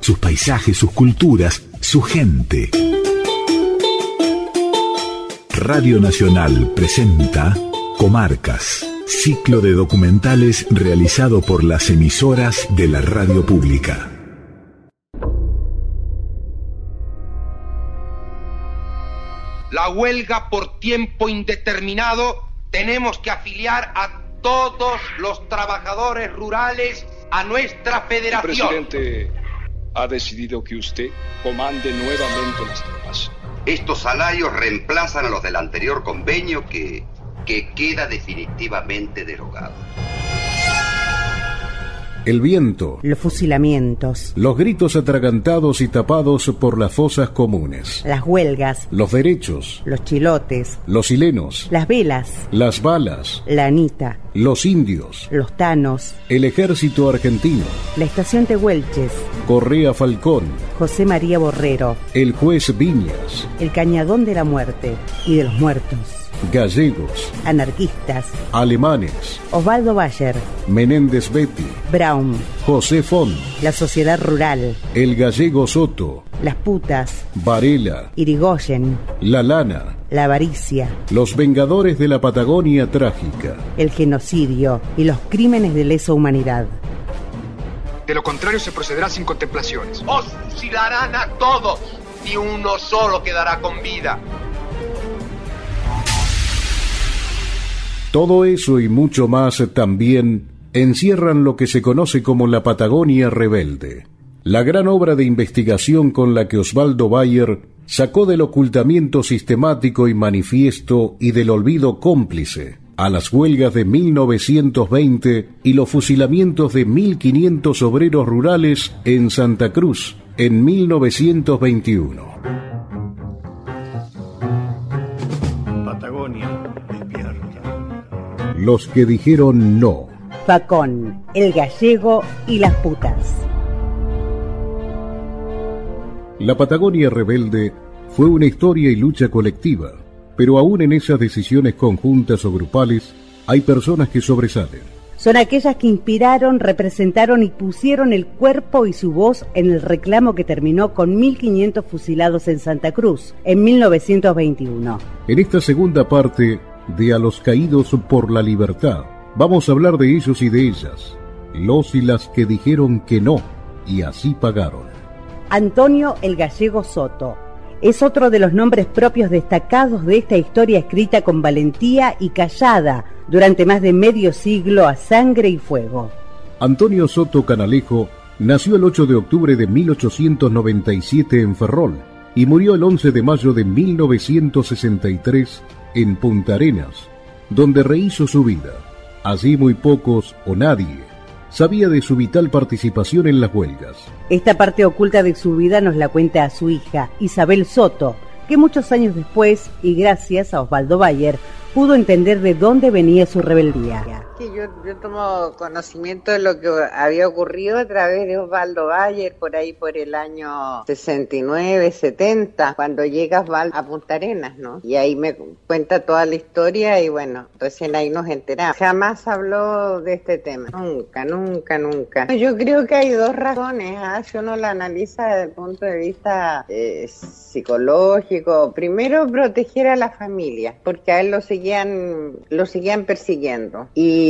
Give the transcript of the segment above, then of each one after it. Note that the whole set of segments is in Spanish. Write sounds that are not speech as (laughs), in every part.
Sus paisajes, sus culturas, su gente. Radio Nacional presenta Comarcas, ciclo de documentales realizado por las emisoras de la radio pública. La huelga por tiempo indeterminado tenemos que afiliar a todos los trabajadores rurales a nuestra federación. El presidente ha decidido que usted comande nuevamente las tropas. Estos salarios reemplazan a los del anterior convenio que, que queda definitivamente derogado. El viento. Los fusilamientos. Los gritos atragantados y tapados por las fosas comunes. Las huelgas. Los derechos. Los chilotes. Los silenos. Las velas. Las balas. La anita. Los indios. Los tanos. El ejército argentino. La estación Tehuelches. Correa Falcón. José María Borrero. El juez Viñas. El cañadón de la muerte y de los muertos. Gallegos. Anarquistas. Alemanes. Osvaldo Bayer. Menéndez Betty. Brown. José Font. La sociedad rural. El gallego Soto. Las putas. Varela. Irigoyen. La lana. La avaricia. Los vengadores de la Patagonia trágica. El genocidio y los crímenes de lesa humanidad. De lo contrario se procederá sin contemplaciones. Os fusilarán a todos y uno solo quedará con vida. Todo eso y mucho más también encierran lo que se conoce como la Patagonia Rebelde, la gran obra de investigación con la que Osvaldo Bayer sacó del ocultamiento sistemático y manifiesto y del olvido cómplice a las huelgas de 1920 y los fusilamientos de 1.500 obreros rurales en Santa Cruz en 1921. Los que dijeron no. Facón, el gallego y las putas. La Patagonia rebelde fue una historia y lucha colectiva, pero aún en esas decisiones conjuntas o grupales hay personas que sobresalen. Son aquellas que inspiraron, representaron y pusieron el cuerpo y su voz en el reclamo que terminó con 1.500 fusilados en Santa Cruz en 1921. En esta segunda parte de A los caídos por la libertad, vamos a hablar de ellos y de ellas, los y las que dijeron que no y así pagaron. Antonio el Gallego Soto es otro de los nombres propios destacados de esta historia escrita con valentía y callada durante más de medio siglo a sangre y fuego. Antonio Soto Canalejo nació el 8 de octubre de 1897 en Ferrol y murió el 11 de mayo de 1963 en Punta Arenas, donde rehizo su vida. Allí muy pocos o nadie sabía de su vital participación en las huelgas. Esta parte oculta de su vida nos la cuenta a su hija, Isabel Soto, que muchos años después, y gracias a Osvaldo Bayer, pudo entender de dónde venía su rebeldía. Que yo, yo tomo conocimiento de lo que había ocurrido a través de Osvaldo Bayer por ahí por el año 69, 70, cuando llega Osvaldo a Punta Arenas, ¿no? Y ahí me cuenta toda la historia y bueno, recién ahí nos enteramos. Jamás habló de este tema, nunca, nunca, nunca. Yo creo que hay dos razones, ¿ah? si uno la analiza desde el punto de vista eh, psicológico. Primero, proteger a la familia, porque a él lo seguían, lo seguían persiguiendo. Y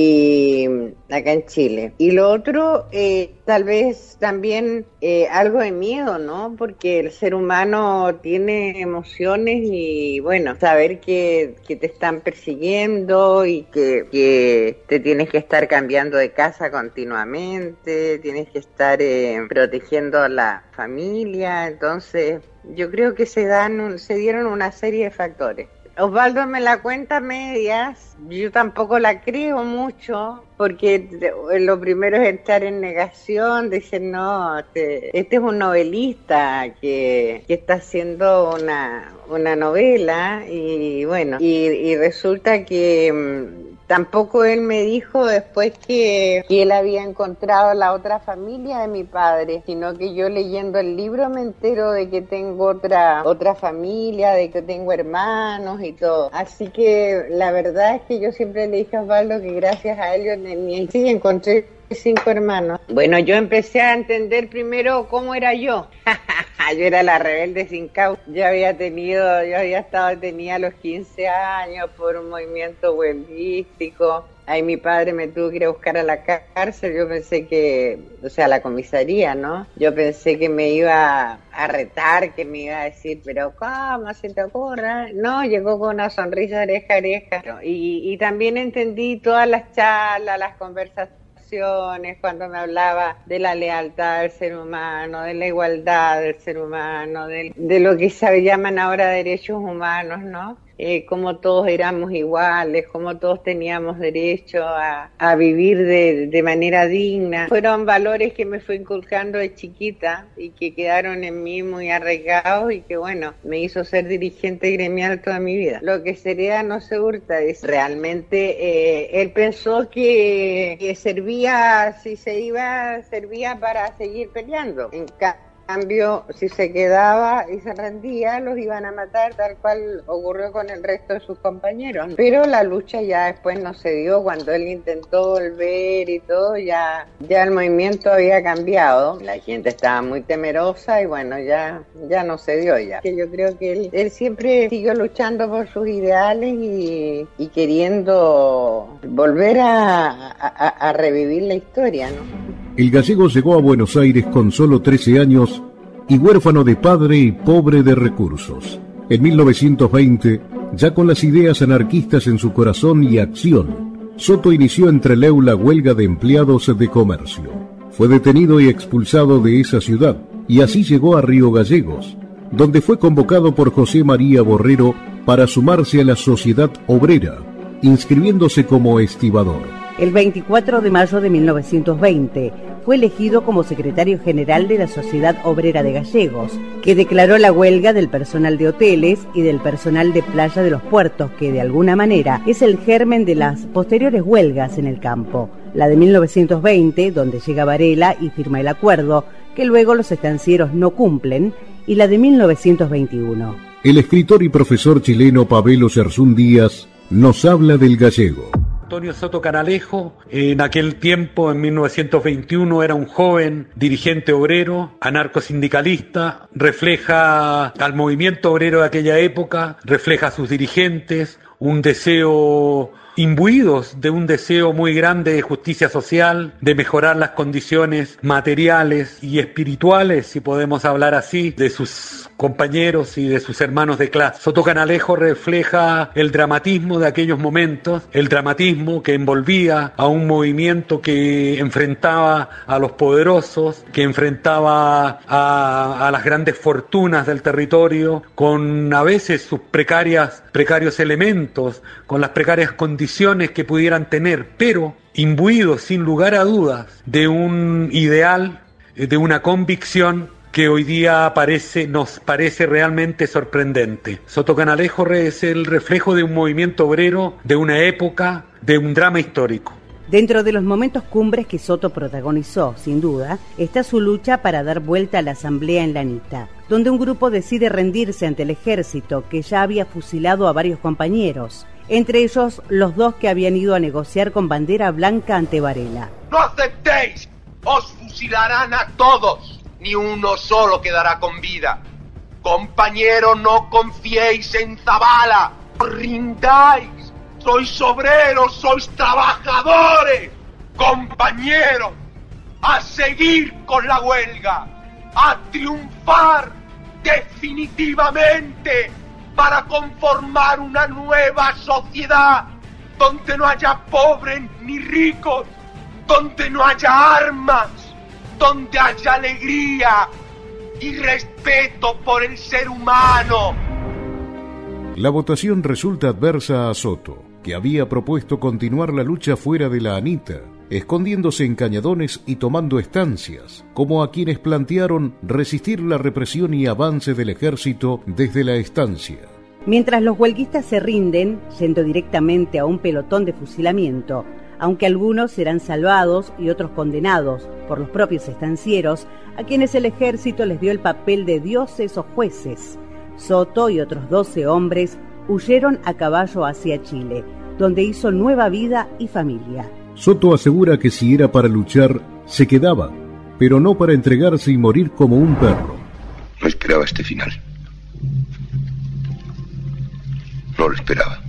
acá en Chile. Y lo otro, eh, tal vez también eh, algo de miedo, ¿no? Porque el ser humano tiene emociones y bueno, saber que, que te están persiguiendo y que, que, te tienes que estar cambiando de casa continuamente, tienes que estar eh, protegiendo a la familia, entonces yo creo que se dan, se dieron una serie de factores. Osvaldo me la cuenta medias, yo tampoco la creo mucho, porque lo primero es estar en negación, dicen, no, este, este, es un novelista que, que está haciendo una, una novela y bueno, y, y resulta que mm, Tampoco él me dijo después que, él había encontrado la otra familia de mi padre, sino que yo leyendo el libro me entero de que tengo otra, otra familia, de que tengo hermanos y todo. Así que la verdad es que yo siempre le dije a Osvaldo que gracias a él yo sí encontré cinco hermanos. Bueno, yo empecé a entender primero cómo era yo. (laughs) yo era la rebelde sin causa. Yo había tenido, yo había estado tenía los 15 años por un movimiento huelguístico. Ahí mi padre me tuvo que ir a buscar a la cárcel. Yo pensé que, o sea, a la comisaría, ¿no? Yo pensé que me iba a retar, que me iba a decir, pero ¿cómo se te ocurre? No, llegó con una sonrisa oreja a oreja. Y, y también entendí todas las charlas, las conversaciones cuando me hablaba de la lealtad del ser humano, de la igualdad del ser humano, de, lo que se llaman ahora derechos humanos, ¿no? Eh, como todos éramos iguales, como todos teníamos derecho a, vivir de, manera digna. Fueron valores que me fue inculcando de chiquita y que quedaron en mí muy arraigados y que bueno, me hizo ser dirigente gremial toda mi vida. Lo que sería no se hurta es realmente eh, él pensó que, servía, si se iba, servía para seguir peleando. Si se quedaba y se rendía, los iban a matar, tal cual ocurrió con el resto de sus compañeros. Pero la lucha ya después no se dio, cuando él intentó volver y todo, ya, ya el movimiento había cambiado, la gente estaba muy temerosa y bueno, ya, ya no se dio ya. Yo creo que él, siempre siguió luchando por sus ideales y, queriendo volver a, a revivir la historia, ¿no? El gallego llegó a Buenos Aires con solo 13 años y huérfano de padre y pobre de recursos. En 1920, ya con las ideas anarquistas en su corazón y acción, Soto inició entre Leu la huelga de empleados de comercio. Fue detenido y expulsado de esa ciudad y así llegó a Río Gallegos, donde fue convocado por José María Borrero para sumarse a la sociedad obrera, inscribiéndose como estibador. El 24 de mayo de 1920 fue elegido como secretario general de la Sociedad Obrera de Gallegos, que declaró la huelga del personal de hoteles y del personal de playa de los puertos, que de alguna manera es el germen de las posteriores huelgas en el campo. La de 1920, donde llega Varela y firma el acuerdo, que luego los estancieros no cumplen, y la de 1921. El escritor y profesor chileno Pabelo Serzún Díaz nos habla del gallego. Antonio Soto Canalejo, en aquel tiempo, en 1921, era un joven dirigente obrero, anarcosindicalista, refleja al movimiento obrero de aquella época, refleja a sus dirigentes, un deseo imbuidos de un deseo muy grande de justicia social, de mejorar las condiciones materiales y espirituales, si podemos hablar así, de sus compañeros y de sus hermanos de clase. Soto Canalejo refleja el dramatismo de aquellos momentos, el dramatismo que envolvía a un movimiento que enfrentaba a los poderosos, que enfrentaba a, las grandes fortunas del territorio, con a veces sus precarias, precarios elementos, con las precarias condiciones que pudieran tener, pero imbuidos sin lugar a dudas de un ideal, de una convicción que hoy día parece, nos parece realmente sorprendente. Soto Canalejo es el reflejo de un movimiento obrero, de una época, de un drama histórico. Dentro de los momentos cumbres que Soto protagonizó, sin duda, está su lucha para dar vuelta a la asamblea en Lanita, donde un grupo decide rendirse ante el ejército que ya había fusilado a varios compañeros, entre ellos los dos que habían ido a negociar con bandera blanca ante Varela. ¡No aceptéis! ¡Os fusilarán a todos! Ni uno solo quedará con vida. Compañero, no confiéis en Zabala. rindáis sois obreros, sois trabajadores, compañeros, a seguir con la huelga, a triunfar definitivamente para conformar una nueva sociedad donde no haya pobres ni ricos, donde no haya armas, donde haya alegría y respeto por el ser humano. La votación resulta adversa a Soto que había propuesto continuar la lucha fuera de la Anita, escondiéndose en cañadones y tomando estancias, como a quienes plantearon resistir la represión y avance del ejército desde la estancia. Mientras los huelguistas se rinden, yendo directamente a un pelotón de fusilamiento, aunque algunos serán salvados y otros condenados por los propios estancieros, a quienes el ejército les dio el papel de dioses o jueces. Soto y otros doce hombres huyeron a caballo hacia Chile, donde hizo nueva vida y familia. Soto asegura que si era para luchar, se quedaba, pero no para entregarse y morir como un perro. No esperaba este final. No lo esperaba.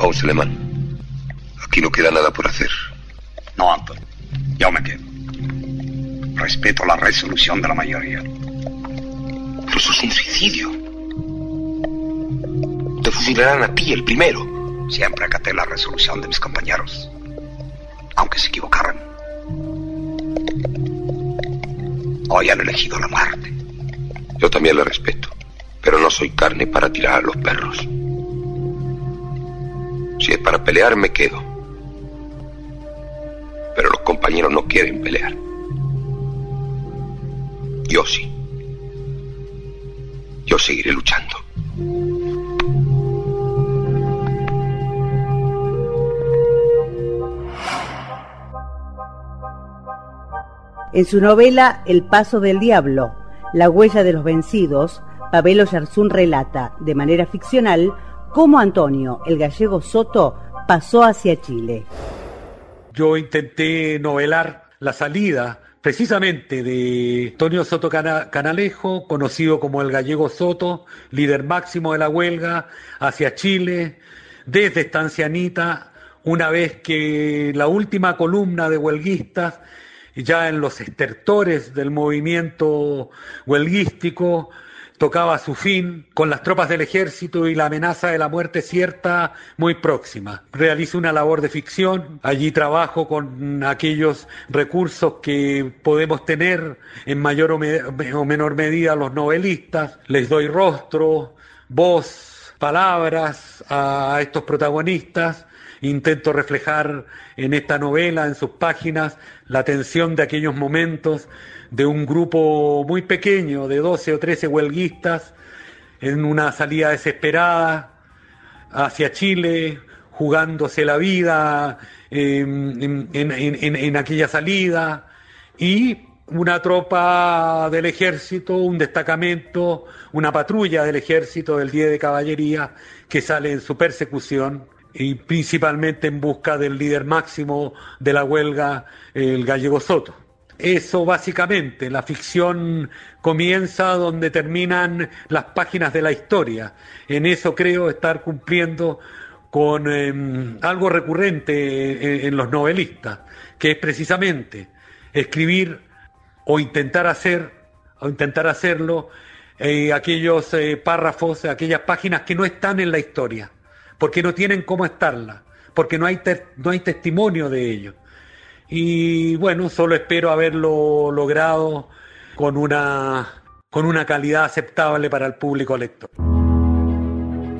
Vamos, alemán. Aquí no queda nada por hacer. No, Anton. Yo me quedo. Respeto la resolución de la mayoría. Pero eso es un suicidio. Te fusilarán a ti, el primero. Siempre acaté la resolución de mis compañeros. Aunque se equivocaran. Hoy han elegido la muerte. Yo también le respeto. Pero no soy carne para tirar a los perros. Si es para pelear, me quedo. Pero los compañeros no quieren pelear. Yo sí. Yo seguiré luchando. En su novela El paso del diablo, La huella de los vencidos, Pabelo Yarzún relata, de manera ficcional, cómo Antonio, el gallego Soto, pasó hacia Chile. Yo intenté novelar la salida precisamente de Antonio Soto Canalejo, conocido como el gallego Soto, líder máximo de la huelga, hacia Chile, desde Estancianita, una vez que la última columna de huelguistas, ya en los estertores del movimiento huelguístico, tocaba su fin con las tropas del ejército y la amenaza de la muerte cierta muy próxima. Realizo una labor de ficción, allí trabajo con aquellos recursos que podemos tener en mayor o, menor medida los novelistas, les doy rostro, voz, palabras a estos protagonistas, intento reflejar en esta novela, en sus páginas, la tensión de aquellos momentos de un grupo muy pequeño de 12 o 13 huelguistas en una salida desesperada hacia Chile, jugándose la vida em, en, aquella salida y una tropa del ejército, un destacamento, una patrulla del ejército del 10 de caballería que sale en su persecución y principalmente en busca del líder máximo de la huelga, el gallego Soto. Eso básicamente, la ficción comienza donde terminan las páginas de la historia. En eso creo estar cumpliendo con em, algo recurrente en, los novelistas, que es precisamente escribir o intentar hacer, o intentar hacerlo, eh, aquellos eh, párrafos, aquellas páginas que no están en la historia, porque no tienen cómo estarla, porque no hay, no hay testimonio de ello y bueno, solo espero haberlo logrado con una, con una calidad aceptable para el público lector.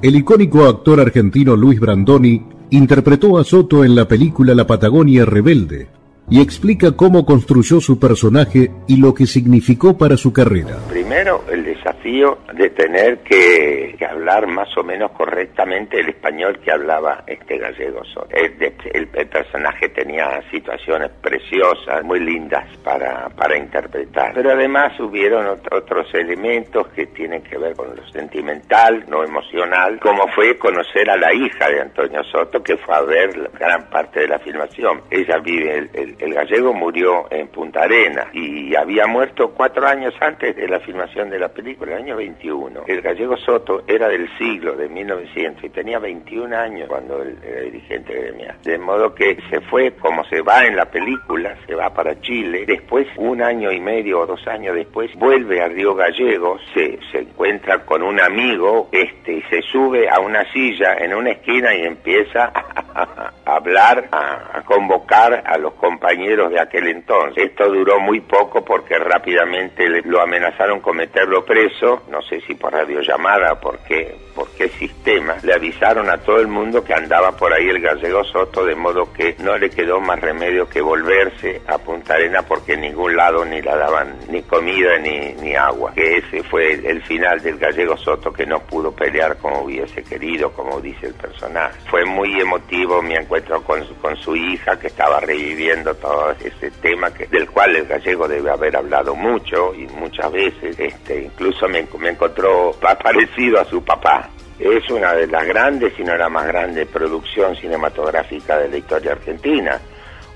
El icónico actor argentino Luis Brandoni interpretó a Soto en la película La Patagonia Rebelde y explica cómo construyó su personaje y lo que significó para su carrera. Primero, el de tener que, hablar más o menos correctamente el español que hablaba este gallego. El, el, personaje tenía situaciones preciosas, muy lindas para, para interpretar. Pero además hubieron otros elementos que tienen que ver con lo sentimental, no emocional, como fue conocer a la hija de Antonio Soto, que fue a ver gran parte de la filmación. Ella vive el el gallego murió en Punta Arena y había muerto cuatro años antes de la filmación de la película, el año 21. El gallego Soto era del siglo de 1900 y tenía 21 años cuando él era dirigente gremial. De modo que se fue como se va en la película, se va para Chile. Después, un año y medio o dos años después, vuelve a Río Gallegos, se, se encuentra con un amigo este, y se sube a una silla en una esquina y empieza a a, hablar, a, convocar a los compañeros de aquel entonces. Esto duró muy poco porque rápidamente lo amenazaron con meterlo preso, no sé si por radiollamada por qué, por qué sistema. Le avisaron a todo el mundo que andaba por ahí el gallego Soto, de modo que no le quedó más remedio que volverse a Punta Arena porque en ningún lado ni la daban ni comida ni, ni agua. Que ese fue el, final del gallego Soto que no pudo pelear como hubiese querido, como dice el personaje. Fue muy emotivo mi encuentro con, con su hija que estaba reviviendo todo ese tema que, del cual el gallego debe haber hablado mucho y muchas veces. Este, incluso me, encontró parecido a su papá. Es una de las grandes, si no la más grande producción cinematográfica de la historia argentina.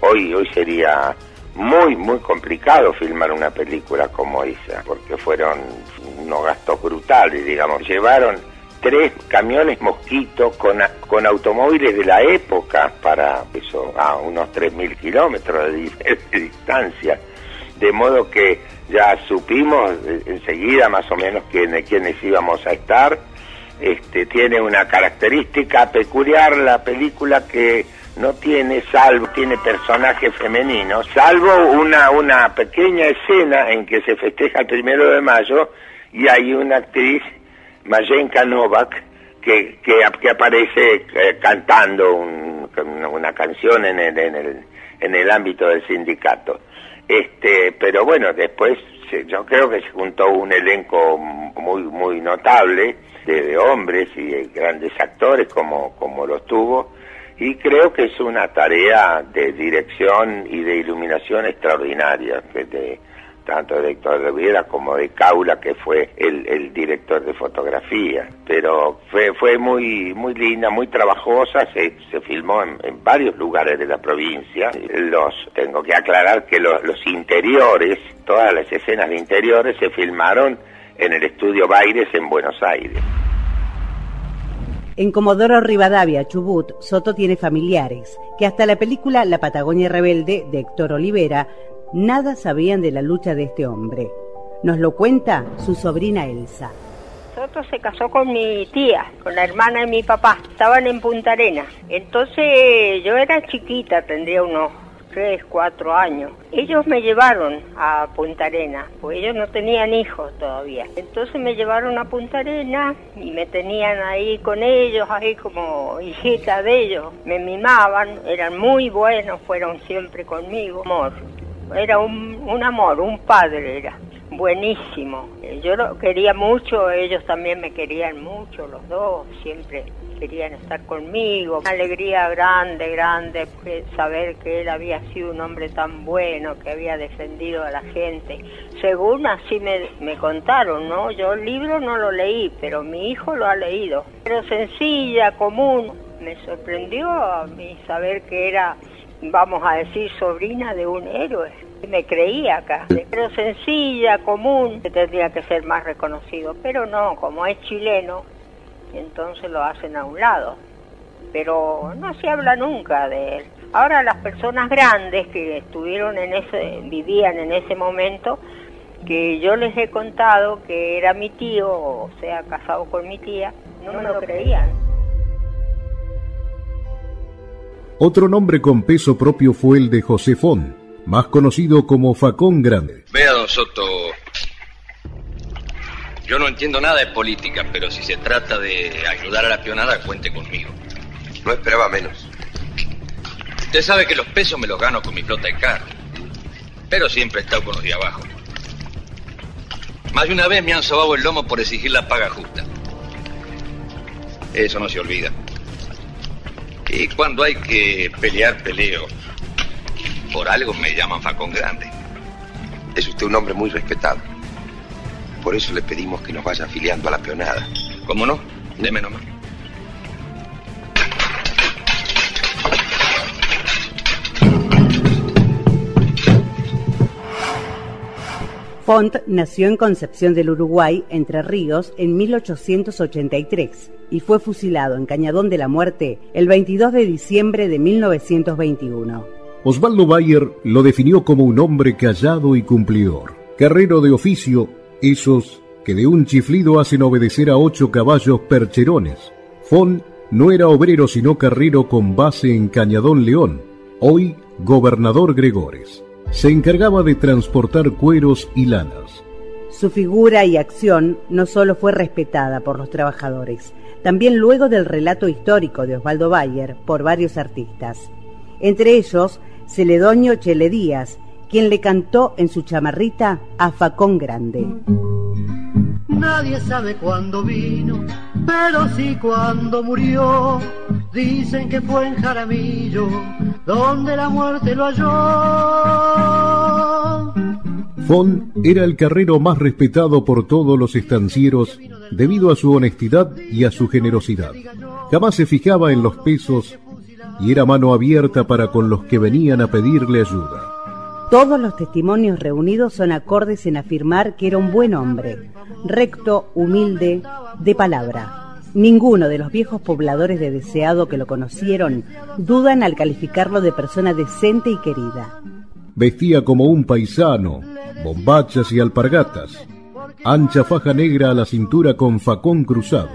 Hoy, hoy sería muy, muy complicado filmar una película como esa, porque fueron unos gastos brutales, digamos. Llevaron tres camiones mosquito con, con automóviles de la época para eso, a unos 3.000 kilómetros de, (laughs) distancia. De modo que ya supimos enseguida más o menos quiénes, quiénes íbamos a estar. Este, tiene una característica peculiar la película que no tiene salvo, tiene personajes femeninos, salvo una, una pequeña escena en que se festeja el primero de mayo y hay una actriz, Majenka Novak, que, que, aparece eh, cantando una, canción en el, en, el, en el ámbito del sindicato. Este, pero bueno, después yo creo que se juntó un elenco muy, muy notable de, hombres y de grandes actores como, como los tuvo. Y creo que es una tarea de dirección y de iluminación extraordinaria, de, tanto de Héctor Riviera como de Caula, que fue el, director de fotografía. Pero fue, fue muy, muy linda, muy trabajosa, se, se filmó en, varios lugares de la provincia. Los, tengo que aclarar que los, los interiores, todas las escenas de interiores se filmaron en el estudio Baires en Buenos Aires. En Comodoro Rivadavia, Chubut, Soto tiene familiares que hasta la película La Patagonia Rebelde de Héctor Olivera nada sabían de la lucha de este hombre. Nos lo cuenta su sobrina Elsa. Soto se casó con mi tía, con la hermana de mi papá. Estaban en Punta Arena. Entonces yo era chiquita, tendría unos tres, cuatro años. Ellos me llevaron a Punta Arena, pues ellos no tenían hijos todavía. Entonces me llevaron a Punta Arena y me tenían ahí con ellos, ahí como hijita de ellos. Me mimaban, eran muy buenos, fueron siempre conmigo. Amor, era un, un amor, un padre era buenísimo. Yo lo quería mucho, ellos también me querían mucho, los dos, siempre querían estar conmigo. Una alegría grande, grande, saber que él había sido un hombre tan bueno, que había defendido a la gente. Según así me, me contaron, ¿no? Yo el libro no lo leí, pero mi hijo lo ha leído. Pero sencilla, común. Me sorprendió a mí saber que era, vamos a decir, sobrina de un héroe. Me creía acá, pero sencilla, común, que tendría que ser más reconocido, pero no, como es chileno, entonces lo hacen a un lado. Pero no se habla nunca de él. Ahora las personas grandes que estuvieron en ese, vivían en ese momento, que yo les he contado que era mi tío, o sea, casado con mi tía, no me lo creían. Otro nombre con peso propio fue el de José Fon, más conocido como Facón Grande. Vea, don Soto, yo no entiendo nada de política, pero si se trata de ayudar a la pionada, cuente conmigo. No esperaba menos. Usted sabe que los pesos me los gano con mi flota de carro, pero siempre he estado con los de abajo. Más de una vez me han sobado el lomo por exigir la paga justa. Eso no se olvida. Y cuando hay que pelear, peleo. Por algo me llaman Facón Grande. Es usted un hombre muy respetado. Por eso le pedimos que nos vaya afiliando a la peonada. ¿Cómo no? Deme nomás. Font nació en Concepción del Uruguay, Entre Ríos, en 1883 y fue fusilado en Cañadón de la Muerte el 22 de diciembre de 1921. Osvaldo Bayer lo definió como un hombre callado y cumplidor, carrero de oficio esos que de un chiflido hacen obedecer a ocho caballos percherones. Fon no era obrero sino carrero con base en Cañadón León, hoy gobernador Gregores. Se encargaba de transportar cueros y lanas. Su figura y acción no solo fue respetada por los trabajadores, también luego del relato histórico de Osvaldo Bayer por varios artistas. Entre ellos, Celedonio Chele Díaz, quien le cantó en su chamarrita a Facón Grande. Nadie sabe cuándo vino, pero sí cuándo murió. Dicen que fue en Jaramillo, donde la muerte lo halló. Fon era el carrero más respetado por todos los estancieros debido a su honestidad y a su generosidad. Jamás se fijaba en los pesos y era mano abierta para con los que venían a pedirle ayuda. Todos los testimonios reunidos son acordes en afirmar que era un buen hombre, recto, humilde, de palabra. Ninguno de los viejos pobladores de Deseado que lo conocieron dudan al calificarlo de persona decente y querida. Vestía como un paisano, bombachas y alpargatas, ancha faja negra a la cintura con facón cruzado,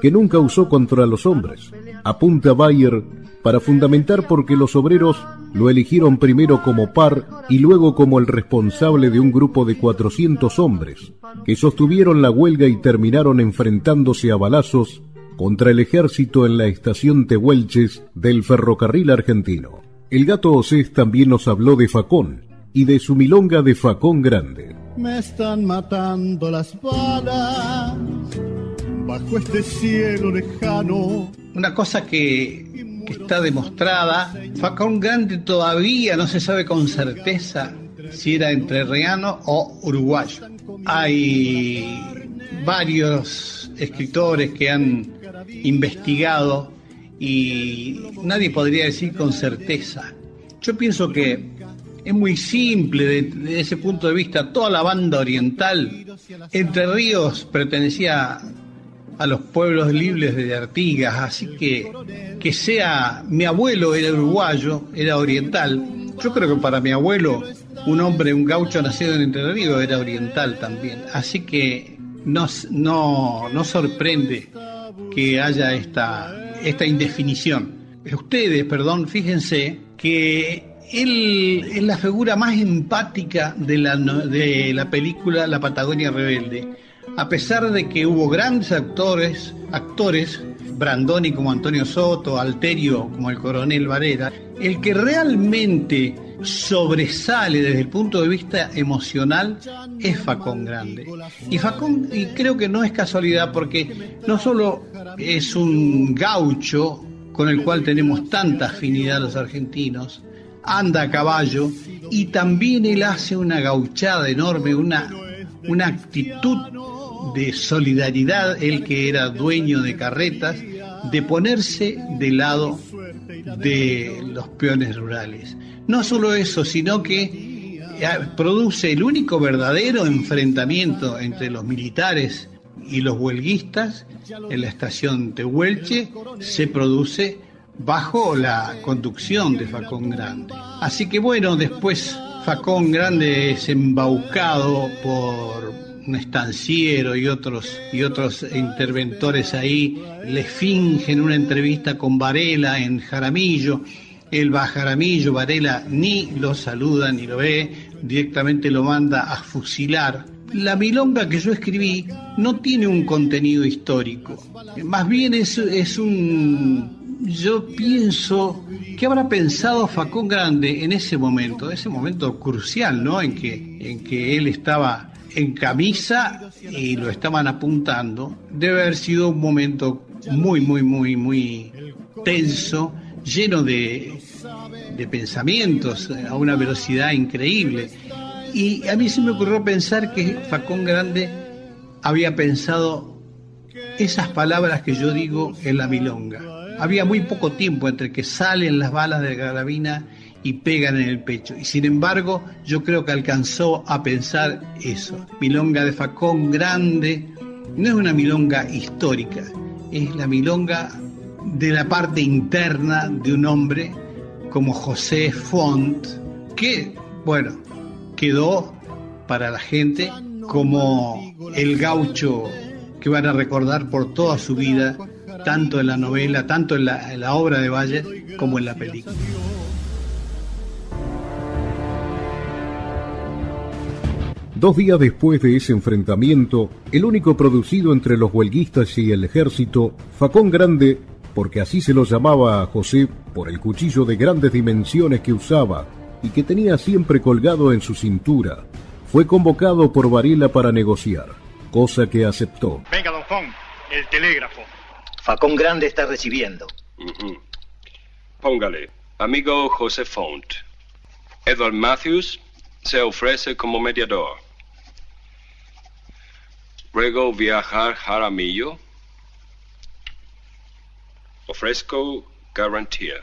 que nunca usó contra los hombres. Apunta Bayer para fundamentar por qué los obreros lo eligieron primero como par y luego como el responsable de un grupo de 400 hombres, que sostuvieron la huelga y terminaron enfrentándose a balazos contra el ejército en la estación Tehuelches del ferrocarril argentino. El gato Osés también nos habló de Facón y de su milonga de Facón Grande. Me están matando las balas bajo este cielo lejano. Una cosa que, está demostrada, Facón Grande todavía no se sabe con certeza si era entrerriano o uruguayo. Hay varios escritores que han investigado y nadie podría decir con certeza. Yo pienso que es muy simple desde ese punto de vista. Toda la banda oriental, Entre Ríos pertenecía a los pueblos libres de Artigas, así que que sea mi abuelo era uruguayo, era oriental. Yo creo que para mi abuelo un hombre, un gaucho nacido en Entre Ríos era oriental también. Así que no, no, no sorprende que haya esta, esta indefinición. Ustedes, perdón, fíjense que él es la figura más empática de la, de la película La Patagonia Rebelde. A pesar de que hubo grandes actores, actores, Brandoni como Antonio Soto, Alterio como el coronel Varela, el que realmente sobresale desde el punto de vista emocional es Facón Grande. Y Facón, y creo que no es casualidad porque no solo es un gaucho con el cual tenemos tanta afinidad los argentinos, anda a caballo y también él hace una gauchada enorme, una, una actitud de solidaridad, él que era dueño de carretas, de ponerse del lado de los peones rurales. No solo eso, sino que eh, produce el único verdadero enfrentamiento entre los militares y los huelguistas en la estación de Huelche se produce bajo la conducción de Facón Grande. Así que bueno, después Facón Grande es embaucado por un estanciero y otros y otros interventores ahí le fingen una entrevista con Varela en Jaramillo. Él va a Jaramillo, Varela ni lo saluda ni lo ve, directamente lo manda a fusilar. La milonga que yo escribí no tiene un contenido histórico, más bien es, es un yo pienso que habrá pensado Facón Grande en ese momento, ese momento crucial, ¿no? En que, en que él estaba en camisa y lo estaban apuntando. Debe haber sido un momento muy, muy, muy, muy tenso, lleno de, de pensamientos a una velocidad increíble. Y a mí se me ocurrió pensar que Facón Grande había pensado esas palabras que yo digo en la milonga había muy poco tiempo entre que salen las balas de carabina y pegan en el pecho. Y sin embargo, yo creo que alcanzó a pensar eso. Milonga de Facón grande no es una milonga histórica, es la milonga de la parte interna de un hombre como José Font, que, bueno, quedó para la gente como el gaucho que van a recordar por toda su vida tanto en la novela, tanto en la, obra de Valle como en la película. Dos días después de ese enfrentamiento, el único producido entre los huelguistas y el ejército, Facón Grande, porque así se lo llamaba a José por el cuchillo de grandes dimensiones que usaba y que tenía siempre colgado en su cintura, fue convocado por Varela para negociar, cosa que aceptó. Venga, don Fon, el telégrafo. Facón Grande está recibiendo. Póngale, amigo José Font. Edward Matthews se ofrece como mediador. Ruego viajar Jaramillo. Ofrezco garantía.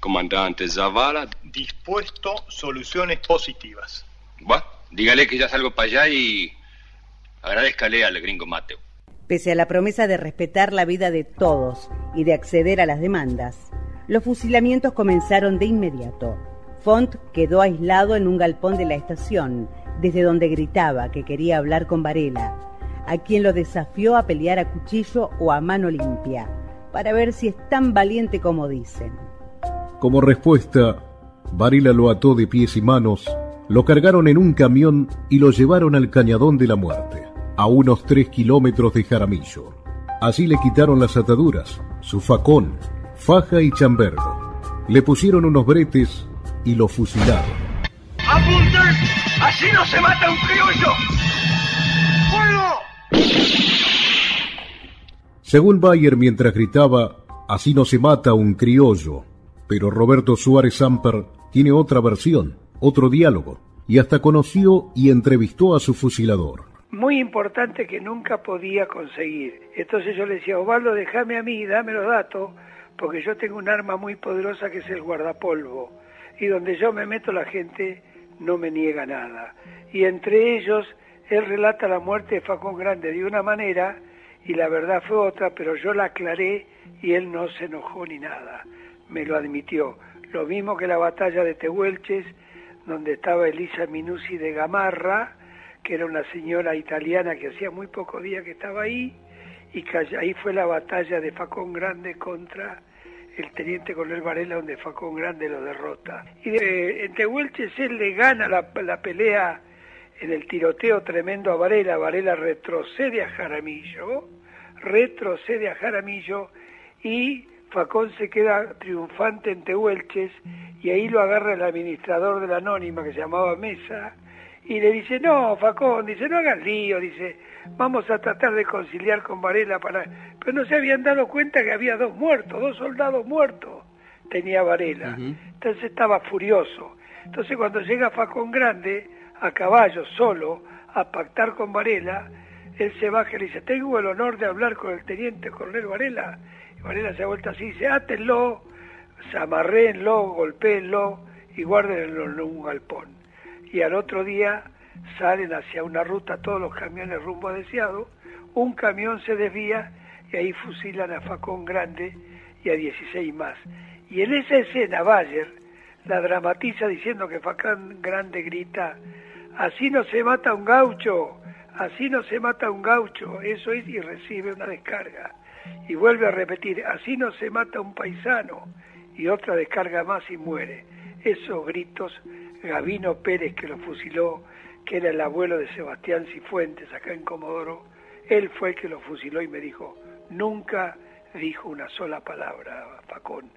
Comandante Zavala. Dispuesto soluciones positivas. Bueno, dígale que ya salgo para allá y agradezcale al gringo Mateo. Pese a la promesa de respetar la vida de todos y de acceder a las demandas, los fusilamientos comenzaron de inmediato. Font quedó aislado en un galpón de la estación, desde donde gritaba que quería hablar con Varela, a quien lo desafió a pelear a cuchillo o a mano limpia, para ver si es tan valiente como dicen. Como respuesta, Varela lo ató de pies y manos, lo cargaron en un camión y lo llevaron al Cañadón de la Muerte, a unos tres kilómetros de Jaramillo. Así le quitaron las ataduras, su facón, faja y chambergo. Le pusieron unos bretes y lo fusilaron. ¡Apunten! ¡Así no se mata un criollo! ¡Fuego! Según Bayer mientras gritaba, así no se mata un criollo, pero Roberto Suárez Samper tiene otra versión, otro diálogo, y hasta conoció y entrevistó a su fusilador. Muy importante que nunca podía conseguir. Entonces yo le decía, Osvaldo, déjame a mí, dame los datos, porque yo tengo un arma muy poderosa que es el guardapolvo, y donde yo me meto la gente no me niega nada. Y entre ellos, él relata la muerte de Facón Grande de una manera y la verdad fue otra, pero yo la aclaré y él no se enojó ni nada, me lo admitió. Lo mismo que la batalla de Tehuelches, donde estaba Elisa Minusi de Gamarra, que era una señora italiana que hacía muy pocos días que estaba ahí, y que ahí fue la batalla de Facón Grande contra el teniente coronel Varela, donde Facón Grande lo derrota. Y de, en Tehuelches él le gana la, la pelea en el tiroteo tremendo a Varela, Varela retrocede a Jaramillo, retrocede a Jaramillo y Facón se queda triunfante en Tehuelches y ahí lo agarra el administrador de la anónima que se llamaba Mesa y le dice, no, Facón, dice, no hagas lío, dice, vamos a tratar de conciliar con Varela para... Pero no se habían dado cuenta que había dos muertos, dos soldados muertos tenía Varela. Entonces estaba furioso. Entonces cuando llega Facón Grande, a caballo, solo, a pactar con Varela, él se baja y le dice, tengo el honor de hablar con el teniente coronel Varela. Y Varela se ha vuelto así y dice, átenlo, amarréenlo, golpéenlo y guárdenlo en un galpón. Y al otro día salen hacia una ruta todos los camiones rumbo a Deseado, un camión se desvía y ahí fusilan a Facón Grande y a 16 más. Y en esa escena Bayer la dramatiza diciendo que Facón Grande grita, así no se mata un gaucho, así no se mata un gaucho, eso es y recibe una descarga. Y vuelve a repetir, así no se mata un paisano, y otra descarga más y muere. Esos gritos, Gavino Pérez que lo fusiló, que era el abuelo de Sebastián Cifuentes acá en Comodoro, él fue el que lo fusiló y me dijo, nunca dijo una sola palabra, Facón.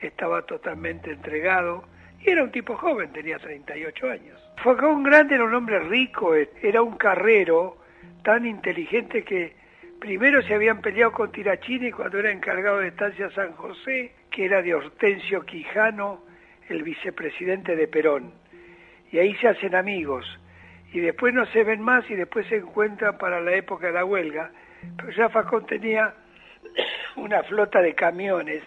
Estaba totalmente entregado y era un tipo joven, tenía 38 años. Facón Grande era un hombre rico, era un carrero tan inteligente que primero se habían peleado con Tirachini cuando era encargado de estancia San José, que era de Hortensio Quijano, el vicepresidente de Perón. Y ahí se hacen amigos. Y después no se ven más y después se encuentran para la época de la huelga. Pero ya Facón tenía (coughs) una flota de camiones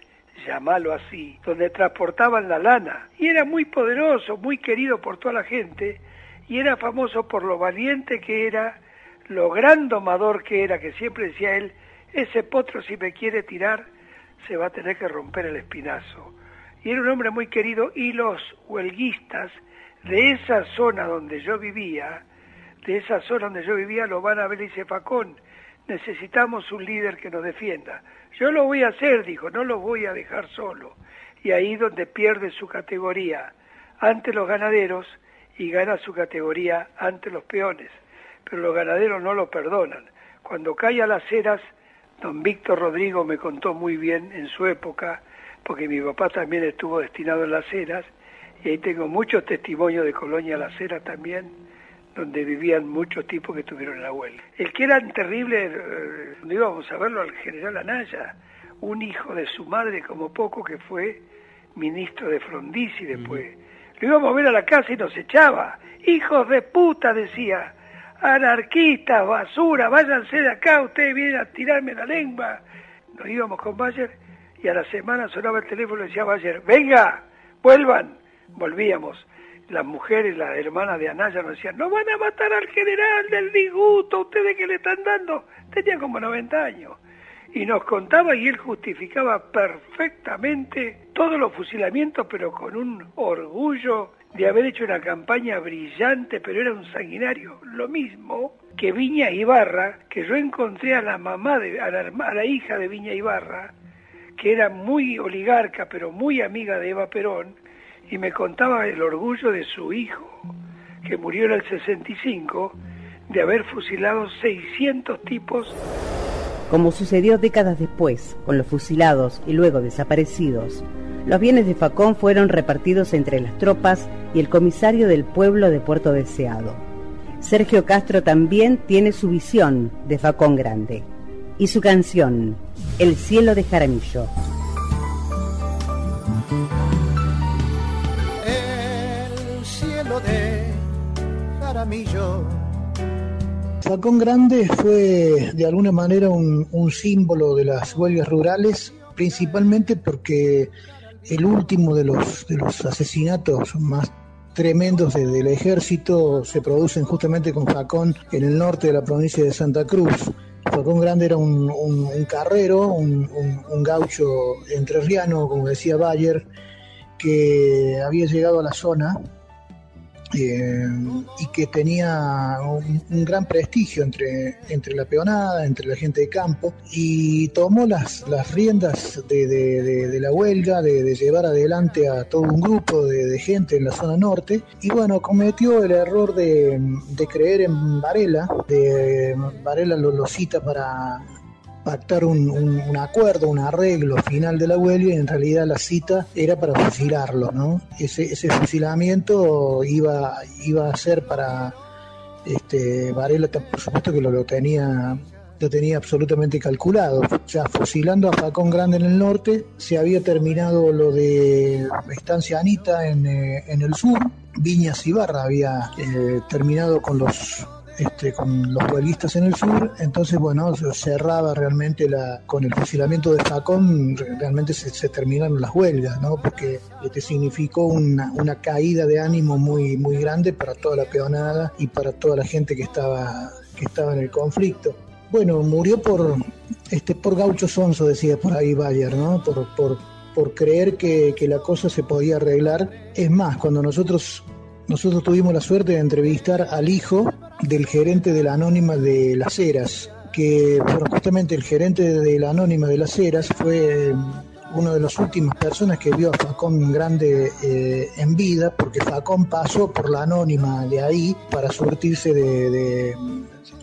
llamarlo así, donde transportaban la lana. Y era muy poderoso, muy querido por toda la gente, y era famoso por lo valiente que era, lo gran domador que era, que siempre decía él, ese potro si me quiere tirar, se va a tener que romper el espinazo. Y era un hombre muy querido, y los huelguistas de esa zona donde yo vivía, de esa zona donde yo vivía, lo van a ver y dice Facón, necesitamos un líder que nos defienda. Yo lo voy a hacer, dijo, no lo voy a dejar solo. Y ahí donde pierde su categoría ante los ganaderos y gana su categoría ante los peones. Pero los ganaderos no lo perdonan. Cuando cae a las eras, don Víctor Rodrigo me contó muy bien en su época, porque mi papá también estuvo destinado en las eras, y ahí tengo muchos testimonios de Colonia Las Heras también, donde vivían muchos tipos que tuvieron la huelga. El que era terrible, eh, íbamos a verlo al general Anaya, un hijo de su madre como poco que fue ministro de Frondizi después. Lo íbamos a ver a la casa y nos echaba. Hijos de puta, decía. Anarquistas, basura, váyanse de acá, ustedes vienen a tirarme la lengua. Nos íbamos con Bayer y a la semana sonaba el teléfono y decía Bayer, venga, vuelvan. Volvíamos. Las mujeres, las hermanas de Anaya nos decían, no van a matar al general del disgusto, ustedes que le están dando. Tenía como 90 años y nos contaba y él justificaba perfectamente todos los fusilamientos, pero con un orgullo de haber hecho una campaña brillante, pero era un sanguinario. Lo mismo que Viña Ibarra, que yo encontré a la mamá, de, a, la, hija de Viña Ibarra, que era muy oligarca, pero muy amiga de Eva Perón, y me contaba el orgullo de su hijo, que murió en el 65, de haber fusilado 600 tipos como sucedió décadas después con los fusilados y luego desaparecidos. Los bienes de Facón fueron repartidos entre las tropas y el comisario del pueblo de Puerto Deseado. Sergio Castro también tiene su visión de Facón Grande y su canción, El cielo de Jaramillo. Jaramillo Facón Grande fue de alguna manera un, símbolo de las huelgas rurales, principalmente porque el último de los, de los asesinatos más tremendos del ejército se producen justamente con Facón en el norte de la provincia de Santa Cruz. Facón Grande era un, carrero, un, un, gaucho entrerriano, como decía Bayer, que había llegado a la zona eh, y que tenía un, gran prestigio entre, entre la peonada, entre la gente de campo, y tomó las, las riendas de, la huelga, de, llevar adelante a todo un grupo de, gente en la zona norte, y bueno, cometió el error de, creer en Varela, de Varela lo cita para pactar un, acuerdo, un arreglo final de la huelga y en realidad la cita era para fusilarlo, ¿no? Ese, ese fusilamiento iba, iba a ser para este, Varela, por supuesto que lo, tenía lo tenía absolutamente calculado. Ya fusilando a Facón Grande en el norte, se había terminado lo de Estancia Anita en, eh, en el sur, Viñas y Barra había eh, terminado con los este, con los huelguistas en el sur, entonces bueno, cerraba realmente la, con el fusilamiento de Facón, realmente se, terminaron las huelgas, ¿no? Porque este significó una, una, caída de ánimo muy, muy grande para toda la peonada y para toda la gente que estaba, que estaba en el conflicto. Bueno, murió por, este, por gaucho sonso, decía por ahí Bayer, ¿no? Por, por, por creer que, que la cosa se podía arreglar. Es más, cuando nosotros nosotros tuvimos la suerte de entrevistar al hijo del gerente de la Anónima de Las Heras, que justamente el gerente de la Anónima de Las Heras fue una de las últimas personas que vio a Facón Grande eh, en vida, porque Facón pasó por la Anónima de ahí para surtirse de,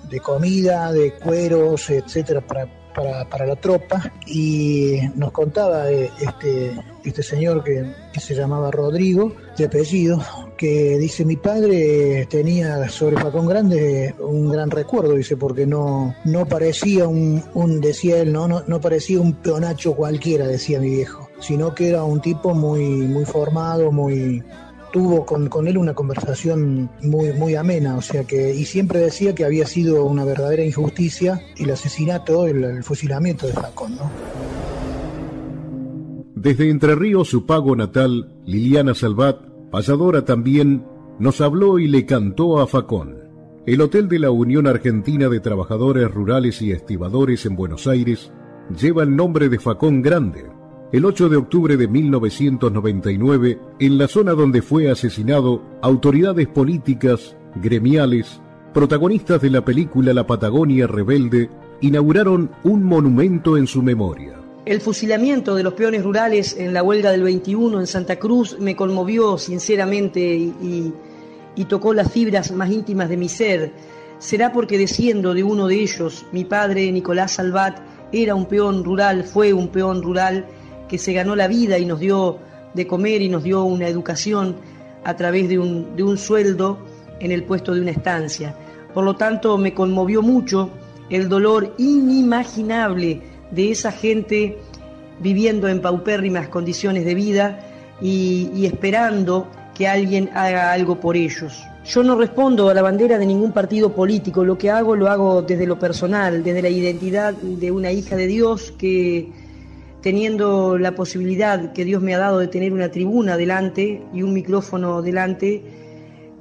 de comida, de cueros, etcétera, para para, la tropa y nos contaba eh, este, este señor que, se llamaba Rodrigo, de apellido, que dice mi padre tenía sobre Facón Grande un gran recuerdo, dice, porque no, no parecía un, un decía él, no, no, no parecía un peonacho cualquiera, decía mi viejo, sino que era un tipo muy, muy formado, muy, tuvo con, con, él una conversación muy, muy amena, o sea que, y siempre decía que había sido una verdadera injusticia el asesinato, el, fusilamiento de Facón, ¿no? Desde Entre Ríos, su pago natal, Liliana Salvat, pasadora también, nos habló y le cantó a Facón. El Hotel de la Unión Argentina de Trabajadores Rurales y Estibadores en Buenos Aires lleva el nombre de Facón Grande, el 8 de octubre de 1999, en la zona donde fue asesinado, autoridades políticas, gremiales, protagonistas de la película La Patagonia Rebelde, inauguraron un monumento en su memoria. El fusilamiento de los peones rurales en la huelga del 21 en Santa Cruz me conmovió sinceramente y, tocó las fibras más íntimas de mi ser. Será porque desciendo de uno de ellos, mi padre Nicolás Salvat era un peón rural, fue un peón rural que se ganó la vida y nos dio de comer y nos dio una educación a través de un, de un sueldo en el puesto de una estancia. Por lo tanto, me conmovió mucho el dolor inimaginable de esa gente viviendo en paupérrimas condiciones de vida y, y esperando que alguien haga algo por ellos. Yo no respondo a la bandera de ningún partido político, lo que hago lo hago desde lo personal, desde la identidad de una hija de Dios que teniendo la posibilidad que Dios me ha dado de tener una tribuna delante y un micrófono delante,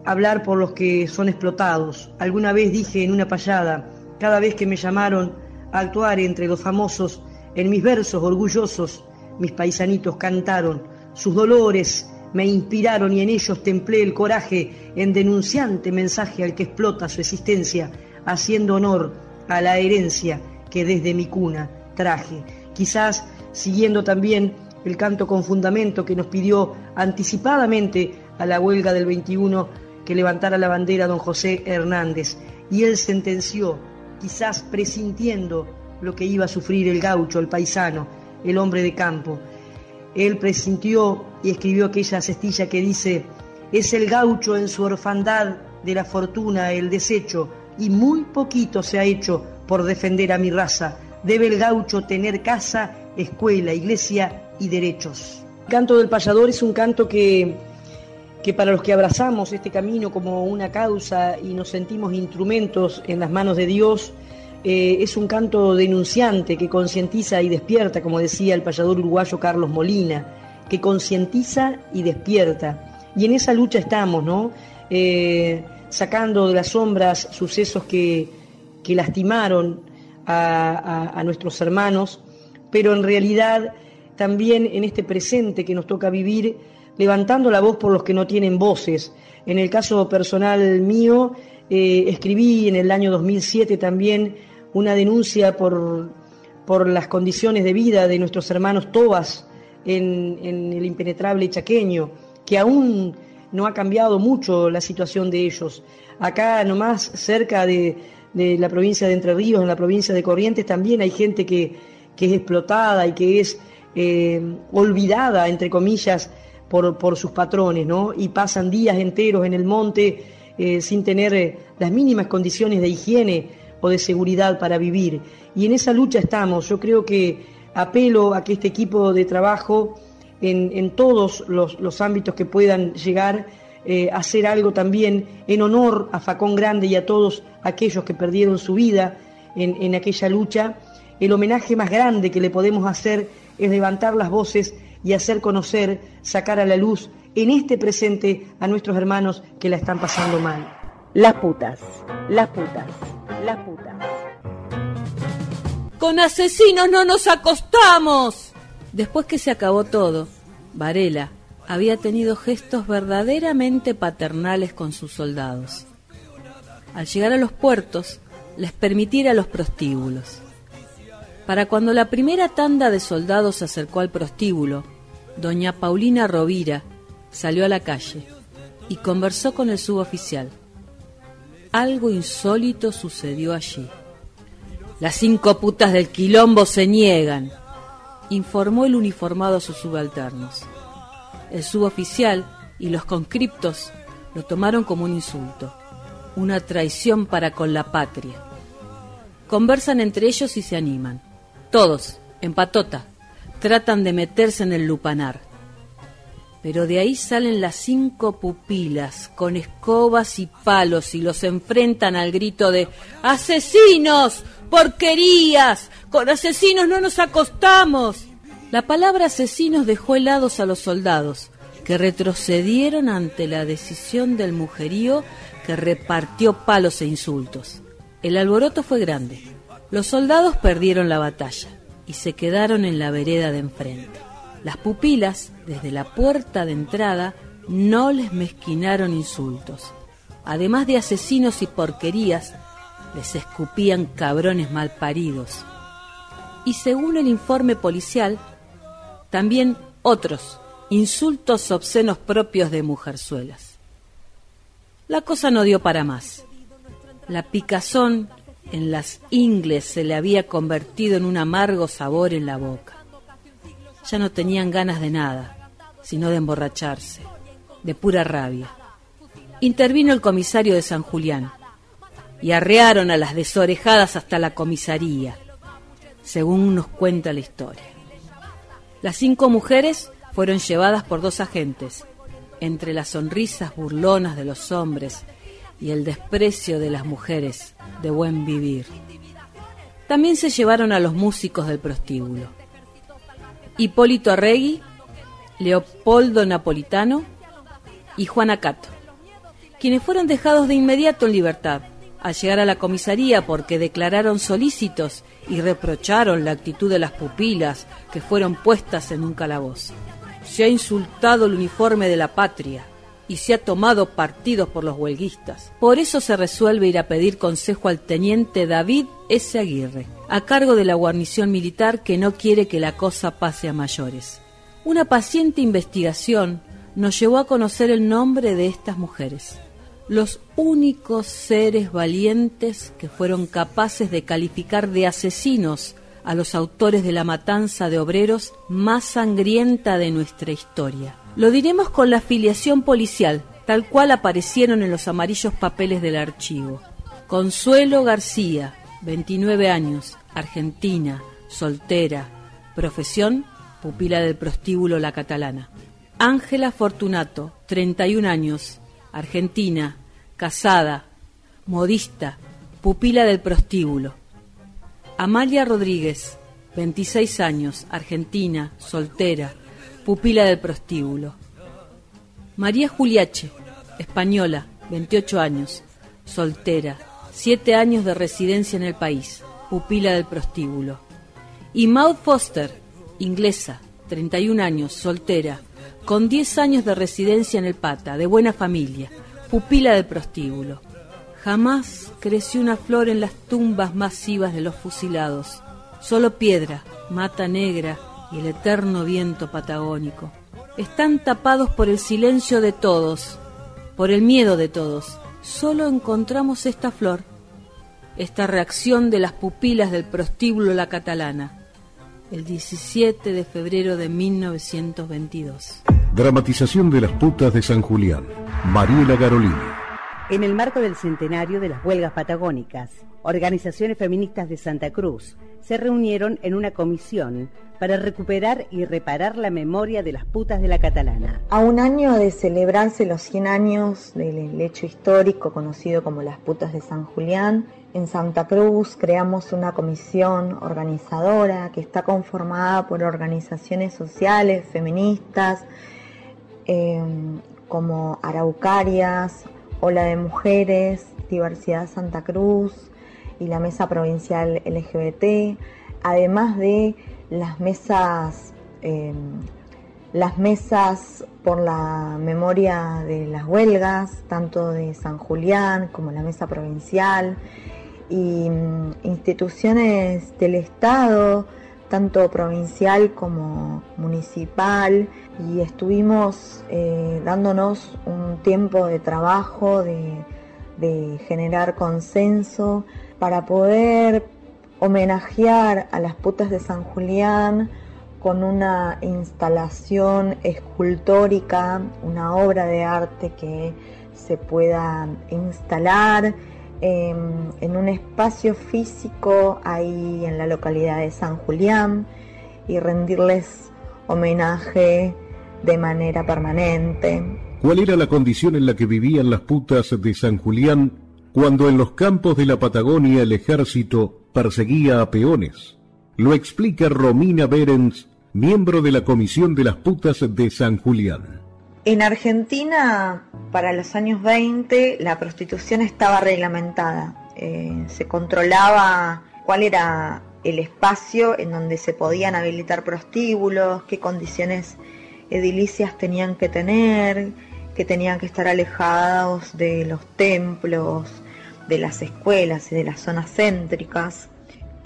hablar por los que son explotados. Alguna vez dije en una payada, cada vez que me llamaron a actuar entre los famosos, en mis versos orgullosos, mis paisanitos cantaron sus dolores, me inspiraron y en ellos templé el coraje en denunciante mensaje al que explota su existencia, haciendo honor a la herencia que desde mi cuna traje. Quizás siguiendo también el canto con fundamento que nos pidió anticipadamente a la huelga del 21 que levantara la bandera don José Hernández. Y él sentenció, quizás presintiendo lo que iba a sufrir el gaucho, el paisano, el hombre de campo. Él presintió y escribió aquella cestilla que dice, es el gaucho en su orfandad de la fortuna el desecho, y muy poquito se ha hecho por defender a mi raza. Debe el gaucho tener casa, escuela, iglesia y derechos. El canto del payador es un canto que, que para los que abrazamos este camino como una causa y nos sentimos instrumentos en las manos de Dios, eh, es un canto denunciante que concientiza y despierta, como decía el payador uruguayo Carlos Molina, que concientiza y despierta. Y en esa lucha estamos, ¿no? Eh, sacando de las sombras sucesos que, que lastimaron a, nuestros hermanos, pero en realidad también en este presente que nos toca vivir, levantando la voz por los que no tienen voces. En el caso personal mío, eh, escribí en el año 2007 también una denuncia por, por las condiciones de vida de nuestros hermanos Tobas en, en el impenetrable chaqueño, que aún no ha cambiado mucho la situación de ellos. Acá nomás cerca de, de la provincia de Entre Ríos, en la provincia de Corrientes, también hay gente que, que es explotada y que es eh, olvidada, entre comillas, por, por, sus patrones, ¿no? Y pasan días enteros en el monte eh, sin tener eh, las mínimas condiciones de higiene o de seguridad para vivir. Y en esa lucha estamos. Yo creo que apelo a que este equipo de trabajo, en, en todos los, los, ámbitos que puedan llegar, eh, hacer algo también en honor a Facón Grande y a todos aquellos que perdieron su vida en, en aquella lucha. El homenaje más grande que le podemos hacer es levantar las voces y hacer conocer, sacar a la luz en este presente a nuestros hermanos que la están pasando mal. Las putas, las putas, las putas. Con asesinos no nos acostamos. Después que se acabó todo, Varela había tenido gestos verdaderamente paternales con sus soldados. Al llegar a los puertos, les permitiera los prostíbulos. Para cuando la primera tanda de soldados se acercó al prostíbulo, doña Paulina Rovira salió a la calle y conversó con el suboficial. Algo insólito sucedió allí. Las cinco putas del quilombo se niegan, informó el uniformado a sus subalternos. El suboficial y los conscriptos lo tomaron como un insulto, una traición para con la patria. Conversan entre ellos y se animan. Todos, en patota, tratan de meterse en el lupanar. Pero de ahí salen las cinco pupilas con escobas y palos y los enfrentan al grito de ¡Asesinos! ¡Porquerías! ¡Con asesinos no nos acostamos! La palabra asesinos dejó helados a los soldados, que retrocedieron ante la decisión del mujerío que repartió palos e insultos. El alboroto fue grande. Los soldados perdieron la batalla y se quedaron en la vereda de enfrente. Las pupilas, desde la puerta de entrada, no les mezquinaron insultos. Además de asesinos y porquerías, les escupían cabrones malparidos. Y según el informe policial, también otros insultos obscenos propios de mujerzuelas. La cosa no dio para más. La picazón en las ingles se le había convertido en un amargo sabor en la boca. Ya no tenían ganas de nada, sino de emborracharse, de pura rabia. Intervino el comisario de San Julián y arrearon a las desorejadas hasta la comisaría, según nos cuenta la historia. Las cinco mujeres fueron llevadas por dos agentes, entre las sonrisas burlonas de los hombres y el desprecio de las mujeres de buen vivir. También se llevaron a los músicos del prostíbulo. Hipólito Arregui, Leopoldo Napolitano y Juana Cato, quienes fueron dejados de inmediato en libertad al llegar a la comisaría porque declararon solícitos y reprocharon la actitud de las pupilas que fueron puestas en un calabozo. Se ha insultado el uniforme de la patria, y se ha tomado partidos por los huelguistas. Por eso se resuelve ir a pedir consejo al teniente David S. Aguirre, a cargo de la guarnición militar que no quiere que la cosa pase a mayores. Una paciente investigación nos llevó a conocer el nombre de estas mujeres, los únicos seres valientes que fueron capaces de calificar de asesinos a los autores de la matanza de obreros más sangrienta de nuestra historia. Lo diremos con la afiliación policial, tal cual aparecieron en los amarillos papeles del archivo. Consuelo García, 29 años, argentina, soltera, profesión, pupila del prostíbulo La Catalana. Ángela Fortunato, 31 años, argentina, casada, modista, pupila del prostíbulo. Amalia Rodríguez, 26 años, argentina, soltera, pupila del prostíbulo. María Juliache, española, 28 años, soltera, 7 años de residencia en el país, pupila del prostíbulo. Y Maud Foster, inglesa, 31 años, soltera, con 10 años de residencia en el Pata, de buena familia, pupila del prostíbulo. Jamás creció una flor en las tumbas masivas de los fusilados, solo piedra, mata negra, y el eterno viento patagónico. Están tapados por el silencio de todos, por el miedo de todos. Solo encontramos esta flor, esta reacción de las pupilas del prostíbulo La Catalana, el 17 de febrero de 1922. Dramatización de las putas de San Julián. Mariela Garolini. En el marco del centenario de las huelgas patagónicas, organizaciones feministas de Santa Cruz se reunieron en una comisión para recuperar y reparar la memoria de las putas de la catalana. A un año de celebrarse los 100 años del hecho histórico conocido como las putas de San Julián, en Santa Cruz creamos una comisión organizadora que está conformada por organizaciones sociales, feministas, em, como Araucarias, Ola de Mujeres, Diversidad Santa Cruz y la Mesa Provincial LGBT, además de las mesas, em, las mesas por la memoria de las huelgas, tanto de San Julián como la mesa provincial, y mm, instituciones del Estado, tanto provincial como municipal, y estuvimos eh, dándonos un tiempo de trabajo, de generar consenso, para poder homenajear a las putas de San Julián con una instalación escultórica, una obra de arte que se pueda instalar en un espacio físico ahí en la localidad de San Julián y rendirles homenaje de manera permanente. ¿Cuál era la condición en la que vivían las putas de San Julián cuando en los campos de la Patagonia el ejército perseguía a peones. Lo explica Romina Berens, miembro de la Comisión de las Putas de San Julián. En Argentina, para los años 20, la prostitución estaba reglamentada. Eh, se controlaba cuál era el espacio en donde se podían habilitar prostíbulos, qué condiciones edilicias tenían que tener, que tenían que estar alejados de los templos, de las escuelas y de las zonas céntricas.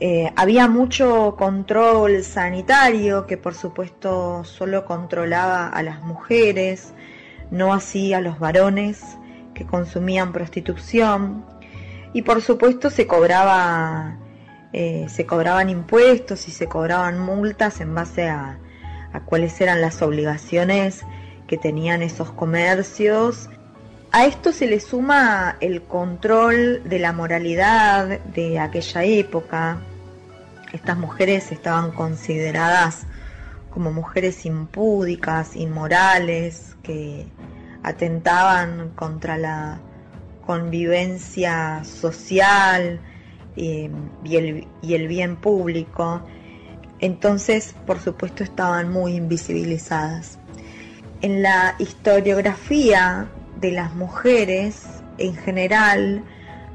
Eh, había mucho control sanitario que por supuesto solo controlaba a las mujeres, no así a los varones que consumían prostitución y por supuesto se cobraba eh, se cobraban impuestos y se cobraban multas en base a, a cuáles eran las obligaciones que tenían esos comercios. A esto se le suma el control de la moralidad de aquella época. Estas mujeres estaban consideradas como mujeres impúdicas, inmorales, que atentaban contra la convivencia social eh, y, el, y el bien público. Entonces, por supuesto, estaban muy invisibilizadas. En la historiografía de las mujeres, en general,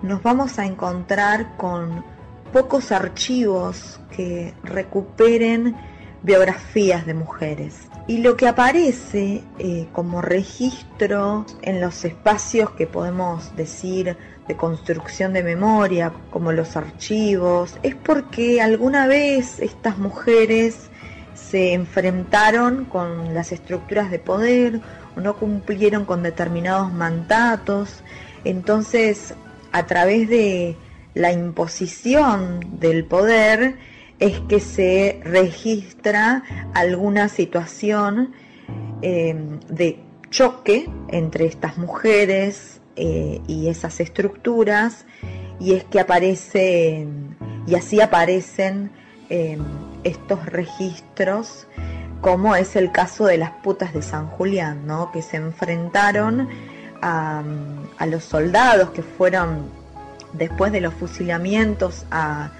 nos vamos a encontrar con pocos archivos que recuperen biografías de mujeres. Y lo que aparece eh, como registro en los espacios que podemos decir de construcción de memoria, como los archivos, es porque alguna vez estas mujeres se enfrentaron con las estructuras de poder no cumplieron con determinados mandatos. Entonces, a través de la imposición del poder, es que se registra alguna situación eh, de choque entre estas mujeres eh, y esas estructuras y es que aparecen y así aparecen eh, estos registros como es el caso de las putas de San Julián, ¿no? que se enfrentaron a, los soldados que fueron después de los fusilamientos a,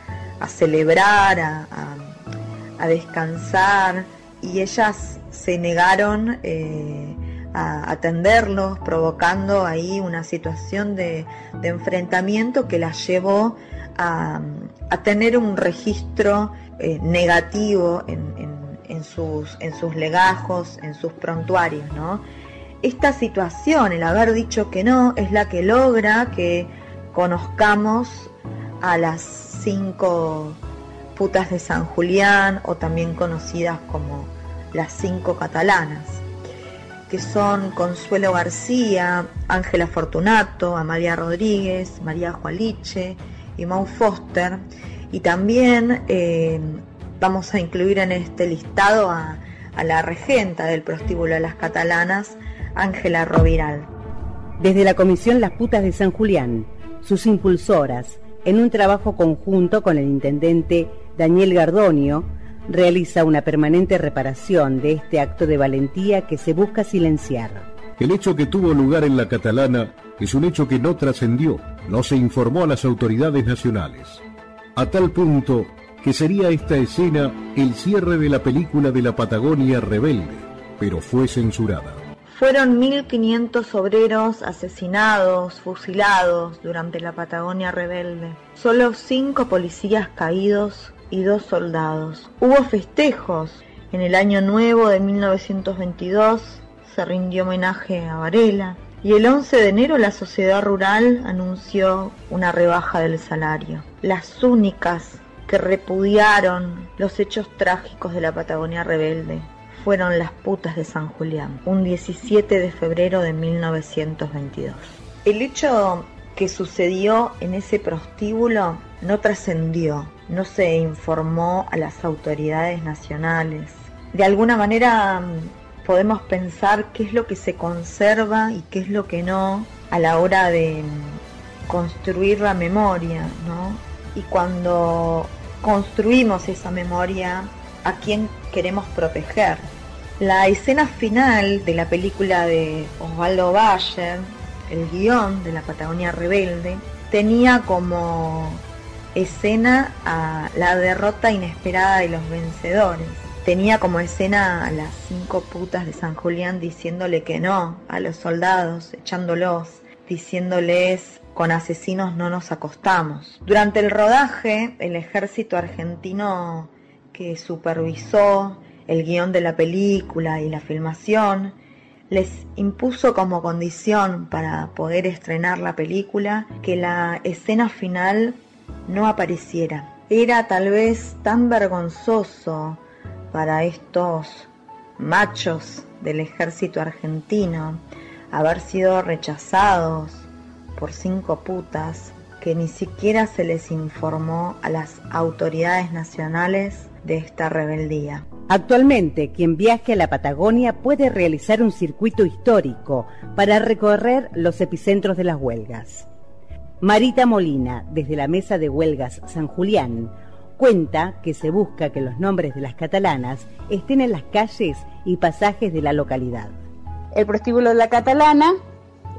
celebrar, a, descansar, y ellas se negaron eh, a atenderlos, provocando ahí una situación de, enfrentamiento que las llevó a, a tener un registro eh, negativo en, en, en, sus, en sus legajos, en sus prontuarios. ¿no? Esta situación, el haber dicho que no, es la que logra que conozcamos a las cinco putas de San Julián o también conocidas como las cinco catalanas, que son Consuelo García, Ángela Fortunato, Amalia Rodríguez, María Jualiche y Mau Foster. Y también eh, vamos a incluir en este listado a, a la regenta del prostíbulo de las catalanas, Ángela Roviral. Desde la Comisión Las Putas de San Julián, sus impulsoras, en un trabajo conjunto con el intendente Daniel Gardonio, realiza una permanente reparación de este acto de valentía que se busca silenciar. El hecho que tuvo lugar en la catalana es un hecho que no trascendió, no se informó a las autoridades nacionales. A tal punto que sería esta escena el cierre de la película de la Patagonia rebelde, pero fue censurada. Fueron 1.500 obreros asesinados, fusilados durante la Patagonia rebelde. Solo cinco policías caídos y dos soldados. Hubo festejos. En el año nuevo de 1922 se rindió homenaje a Varela. Y el 11 de enero la sociedad rural anunció una rebaja del salario. Las únicas que repudiaron los hechos trágicos de la Patagonia rebelde fueron las putas de San Julián, un 17 de febrero de 1922. El hecho que sucedió en ese prostíbulo no trascendió, no se informó a las autoridades nacionales. De alguna manera mm, podemos pensar qué es lo que se conserva y qué es lo que no a la hora de mm, construir la memoria, ¿no? Y cuando construimos esa memoria, ¿a quién queremos proteger? La escena final de la película de Osvaldo Bayer, el guion de la Patagonia Rebelde, tenía como escena a la derrota inesperada de los vencedores. Tenía como escena a las cinco putas de San Julián diciéndole que no a los soldados, echándolos, diciéndoles con asesinos no nos acostamos. Durante el rodaje, el ejército argentino que supervisó el guion de la película y la filmación, les impuso como condición para poder estrenar la película que la escena final no apareciera. Era tal vez tan vergonzoso para estos machos del ejército argentino haber sido rechazados por cinco putas que ni siquiera se les informó a las autoridades nacionales de esta rebeldía. Actualmente, quien viaje a la Patagonia puede realizar un circuito histórico para recorrer los epicentros de las huelgas. Marita Molina, desde la Mesa de Huelgas San Julián, cuenta que se busca que los nombres de las catalanas estén en las calles y pasajes de la localidad. El prostíbulo de la Catalana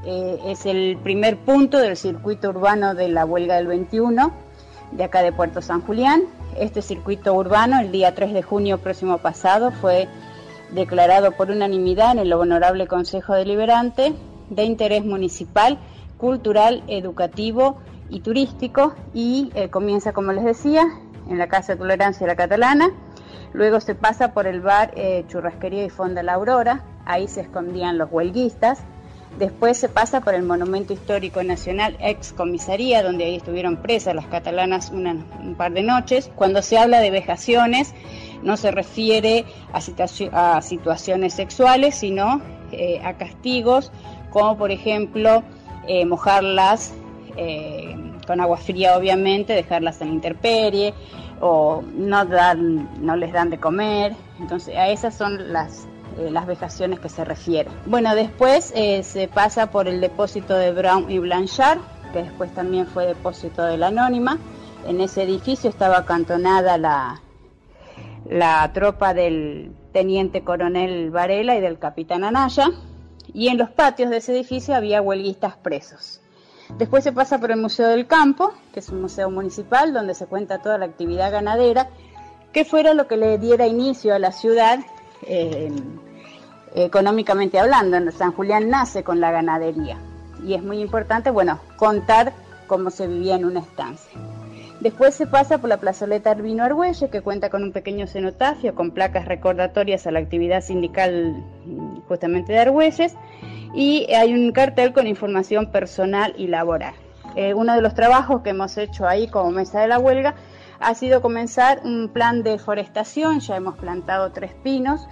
eh, es el primer punto del circuito urbano de la huelga del 21 de acá de Puerto San Julián. Este circuito urbano el día 3 de junio próximo pasado fue declarado por unanimidad en el Honorable Consejo Deliberante de interés municipal, cultural, educativo y turístico y eh, comienza, como les decía, en la Casa de Tolerancia de la Catalana. Luego se pasa por el bar eh, Churrasquería y Fonda La Aurora, ahí se escondían los huelguistas. Después se pasa por el Monumento Histórico Nacional, ex comisaría, donde ahí estuvieron presas las catalanas un par de noches. Cuando se habla de vejaciones, no se refiere a, situaciones sexuales, sino eh, a castigos, como por ejemplo eh, mojarlas eh, con agua fría, obviamente, dejarlas en intemperie, o no, dan, no les dan de comer. Entonces, a esas son las eh, las vejaciones que se refieren. Bueno, después eh, se pasa por el depósito de Brown y Blanchard, que después también fue depósito de la Anónima. En ese edificio estaba acantonada la, la tropa del teniente coronel Varela y del capitán Anaya, y en los patios de ese edificio había huelguistas presos. Después se pasa por el Museo del Campo, que es un museo municipal donde se cuenta toda la actividad ganadera, que fuera lo que le diera inicio a la ciudad eh, económicamente hablando. San Julián nace con la ganadería y es muy importante, bueno, contar cómo se vivía en una estancia. Después se pasa por la plazoleta Arbino Argüelle, que cuenta con un pequeño cenotafio con placas recordatorias a la actividad sindical mm, justamente de Argüelles, y hay un cartel con información personal y laboral. Eh, uno de los trabajos que hemos hecho ahí como mesa de la huelga ha sido comenzar un plan de forestación, ya hemos plantado tres pinos,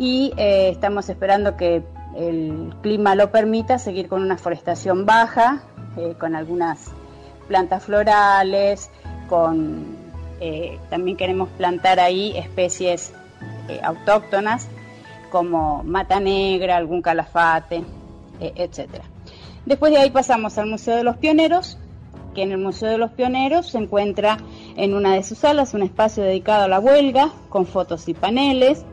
y eh, estamos esperando que el clima lo permita seguir con una forestación baja, eh, con algunas plantas florales, con eh, también queremos plantar ahí especies autóctonas como mata negra, algún calafate, etcétera. Después de ahí pasamos al Museo de los Pioneros, que en el Museo de los Pioneros se encuentra en una de sus salas un espacio dedicado a la huelga, con fotos y paneles,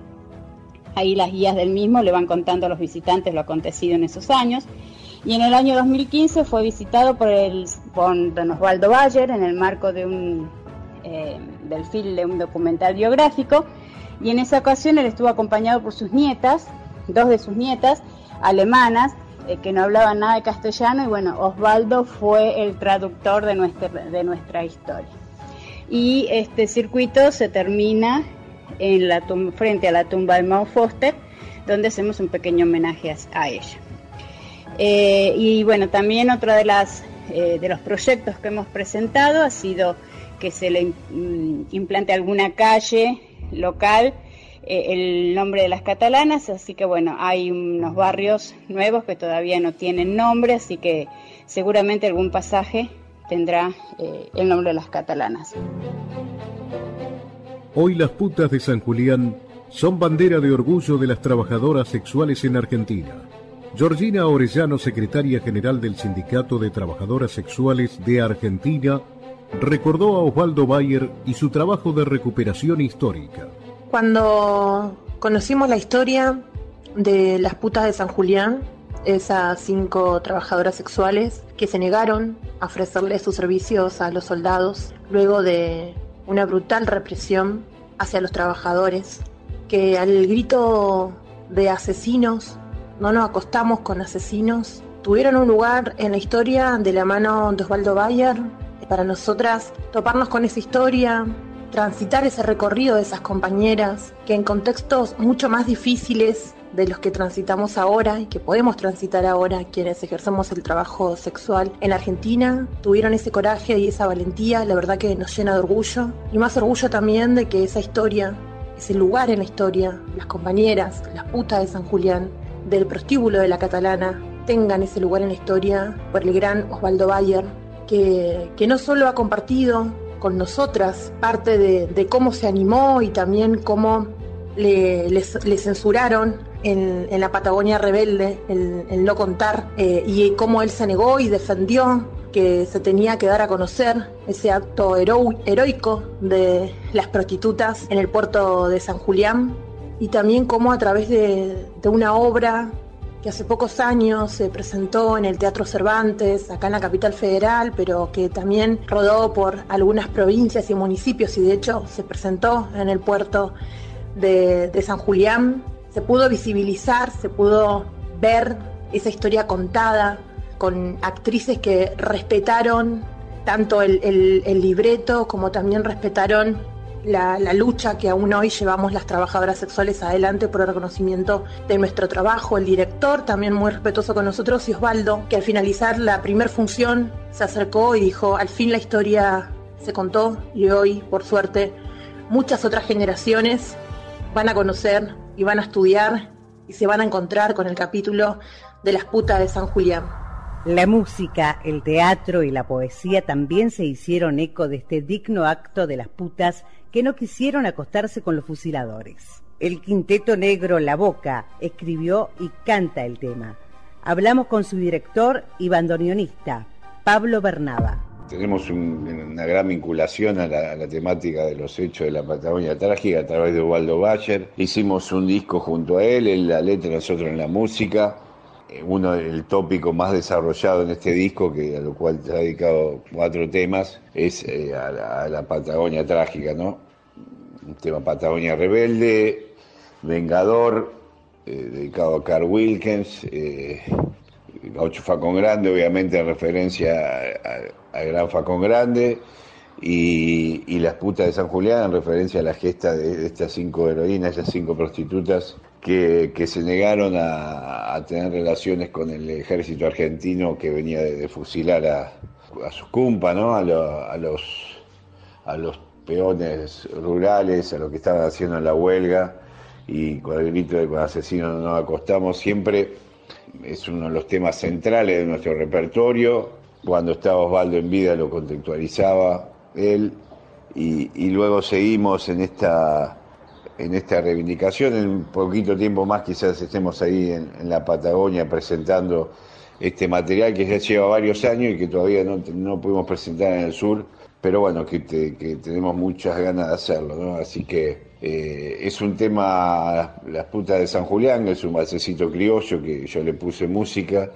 Ahí las guías del mismo le van contando a los visitantes lo acontecido en esos años. Y en el año 2015 fue visitado por, el, don Osvaldo Bayer en el marco de un, eh, del film de un documental biográfico. Y en esa ocasión él estuvo acompañado por sus nietas, dos de sus nietas alemanas, eh, que no hablaban nada de castellano. Y bueno, Osvaldo fue el traductor de nuestra, de nuestra historia. Y este circuito se termina en la frente a la tumba de Mao Foster, donde hacemos un pequeño homenaje a, ella. Eh, y bueno, también otro de, las, eh, de los proyectos que hemos presentado ha sido que se le implante alguna calle local eh, el nombre de las catalanas, así que bueno, hay unos barrios nuevos que todavía no tienen nombre, así que seguramente algún pasaje tendrá el nombre de las catalanas. Hoy las putas de San Julián son bandera de orgullo de las trabajadoras sexuales en Argentina. Georgina Orellano, secretaria general del Sindicato de Trabajadoras Sexuales de Argentina, recordó a Osvaldo Bayer y su trabajo de recuperación histórica. Cuando conocimos la historia de las putas de San Julián, esas cinco trabajadoras sexuales que se negaron a ofrecerle sus servicios a los soldados luego de una brutal represión hacia los trabajadores, que al grito de asesinos, no nos acostamos con asesinos, tuvieron un lugar en la historia de la mano de Osvaldo Bayer. Para nosotras, toparnos con esa historia, transitar ese recorrido de esas compañeras, que en contextos mucho más difíciles de los que transitamos ahora y que podemos transitar ahora quienes ejercemos el trabajo sexual en Argentina tuvieron ese coraje y esa valentía, la verdad que nos llena de orgullo. Y más orgullo también de que esa historia, ese lugar en la historia, las compañeras, las putas de San Julián, del prostíbulo de la catalana, tengan ese lugar en la historia por el gran Osvaldo Bayer, que, que no solo ha compartido con nosotras parte de, cómo se animó y también cómo le, censuraron en, la Patagonia rebelde el, no contar eh, y cómo él se negó y defendió que se tenía que dar a conocer ese acto heroico de las prostitutas en el puerto de San Julián y también cómo a través de una obra que hace pocos años se presentó en el Teatro Cervantes, acá en la capital federal, pero que también rodó por algunas provincias y municipios y de hecho se presentó en el puerto de, San Julián. Se pudo visibilizar, se pudo ver esa historia contada con actrices que respetaron tanto el libreto como también respetaron la, lucha que aún hoy llevamos las trabajadoras sexuales adelante por el reconocimiento de nuestro trabajo. El director, también muy respetuoso con nosotros, y Osvaldo, que al finalizar la primera función se acercó y dijo, al fin la historia se contó y hoy, por suerte, muchas otras generaciones van a conocer y van a estudiar y se van a encontrar con el capítulo de las putas de San Julián. La música, el teatro y la poesía también se hicieron eco de este digno acto de las putas que no quisieron acostarse con los fusiladores. El quinteto negro La Boca escribió y canta el tema. Hablamos con su director y bandoneonista, Pablo Bernaba. Tenemos una gran vinculación a la, temática de los hechos de la Patagonia trágica a través de Ubaldo Bayer. Hicimos un disco junto a él, en la letra, nosotros en la música. Eh, uno del tópico más desarrollado en este disco, que a lo cual se ha dedicado cuatro temas, es eh, a, la, Patagonia trágica, ¿no? Un tema Patagonia rebelde, Vengador, eh, dedicado a Carl Wilkins, Gaucho Facón Grande, obviamente en referencia al Gran Facón Grande, y, Las putas de San Julián en referencia a la gesta de, estas cinco heroínas, esas cinco prostitutas que, se negaron a, tener relaciones con el ejército argentino que venía de, fusilar a, a sus cumpas, ¿no? a, los, a los peones rurales, a lo que estaban haciendo en la huelga y con el grito de con asesinos no nos acostamos, siempre es uno de los temas centrales de nuestro repertorio. Cuando estaba Osvaldo en vida lo contextualizaba él y luego seguimos en esta en esta reivindicación. En un poquito tiempo más quizás estemos ahí en, la Patagonia presentando este material que ya lleva varios años y que todavía no, no pudimos presentar en el sur, pero bueno, que, tenemos muchas ganas de hacerlo, ¿no? Así que eh, es un tema, Las putas de San Julián, es un balsecito criollo que yo le puse música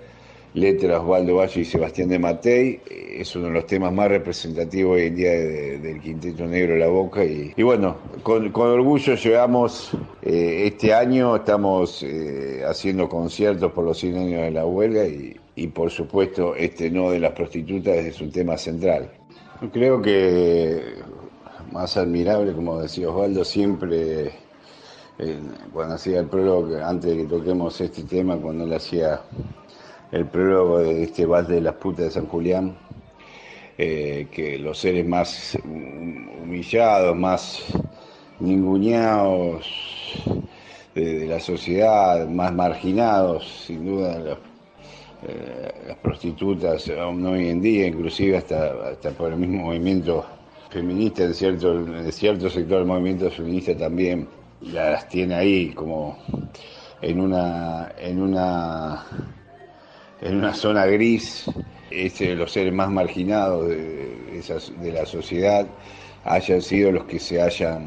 letras Osvaldo Valle y Sebastián de Matei. Es uno de los temas más representativos hoy en día del Quinteto Negro La Boca. Y, bueno, con, orgullo llevamos eh, este año, estamos eh, haciendo conciertos por los 100 años de la huelga y, por supuesto este no de las prostitutas es un tema central. Creo que más admirable, como decía Osvaldo, siempre eh, cuando hacía el prólogo, antes de que toquemos este tema, cuando él hacía el prólogo de este vals de las putas de San Julián, eh, que los seres más humillados, más ninguneados de, la sociedad, más marginados, sin duda, eh, las prostitutas aún hoy en día, inclusive hasta, hasta por el mismo movimiento feminista, en cierto, en cierto sector del movimiento feminista también las tiene ahí como en una, en una en una zona gris, este, los seres más marginados de, la sociedad hayan sido los que se hayan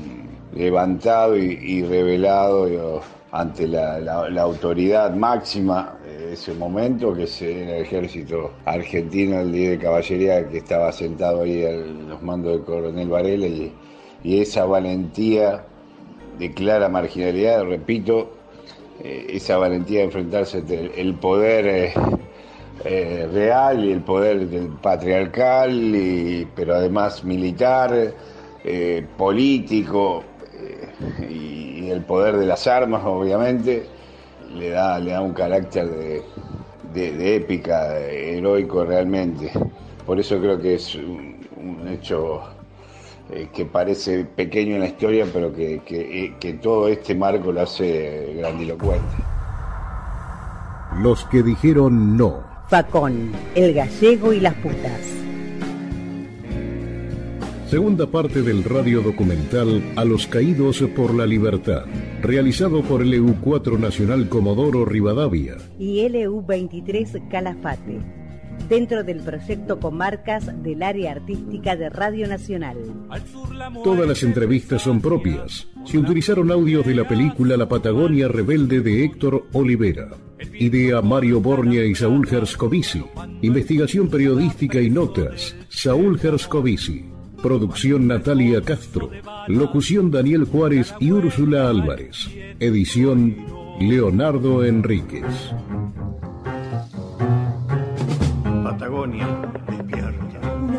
levantado y, revelado ante la, autoridad máxima de ese momento, que es el ejército argentino, el día de caballería que estaba sentado ahí a los mandos del coronel Varela, y, esa valentía de clara marginalidad, repito, eh, esa valentía de enfrentarse el poder eh, eh, real y el poder patriarcal, y, pero además militar, político y, el poder de las armas, obviamente. le da, le da un carácter de, épica, heroico realmente. Por eso creo que es un, hecho eh, que parece pequeño en la historia, pero que, que todo este marco lo hace grandilocuente. Los que dijeron no. Facón, el gallego y las putas. Segunda parte del radio documental A los caídos por la libertad, realizado por el EU4 Nacional Comodoro Rivadavia y LU23 Calafate, dentro del proyecto Comarcas del Área Artística de Radio Nacional. Todas las entrevistas son propias. Se utilizaron audios de la película La Patagonia Rebelde de Héctor Olivera. Idea Mario Borña y Saúl Gerscovici. Investigación periodística y notas. Saúl Gerscovici. Producción Natalia Castro. Locución Daniel Juárez y Úrsula Álvarez. Edición Leonardo Enríquez. Patagonia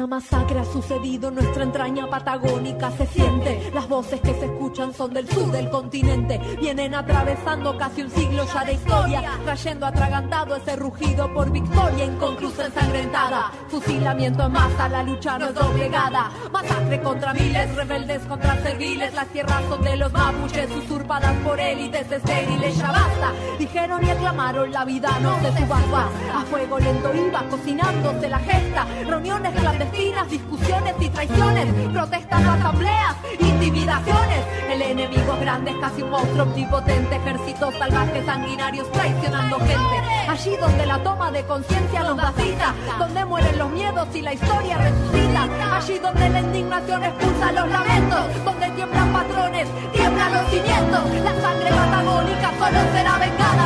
masacre ha sucedido, nuestra entraña patagónica se siente. Las voces que se escuchan son del sur del continente. Vienen atravesando casi un siglo ya de historia, trayendo atragantado ese rugido por victoria inconclusa ensangrentada. Fusilamiento en masa, la lucha no es doblegada. Masacre contra miles, rebeldes contra serviles. Las tierras son de los mapuches, usurpadas por élites estériles. Ya basta, dijeron y aclamaron la vida no se subasta. A fuego lento iba cocinándose la gesta. Reuniones clandestinas discusiones y traiciones, protestas, asambleas, intimidaciones. El enemigo es grande, es casi un monstruo omnipotente, ejércitos salvajes, sanguinarios, traicionando gente. Allí donde la toma de conciencia nos da cita, donde mueren los miedos y la historia resucita. Allí donde la indignación expulsa los lamentos, donde tiemblan patrones, tiemblan los cimientos. La sangre patagónica solo será vengada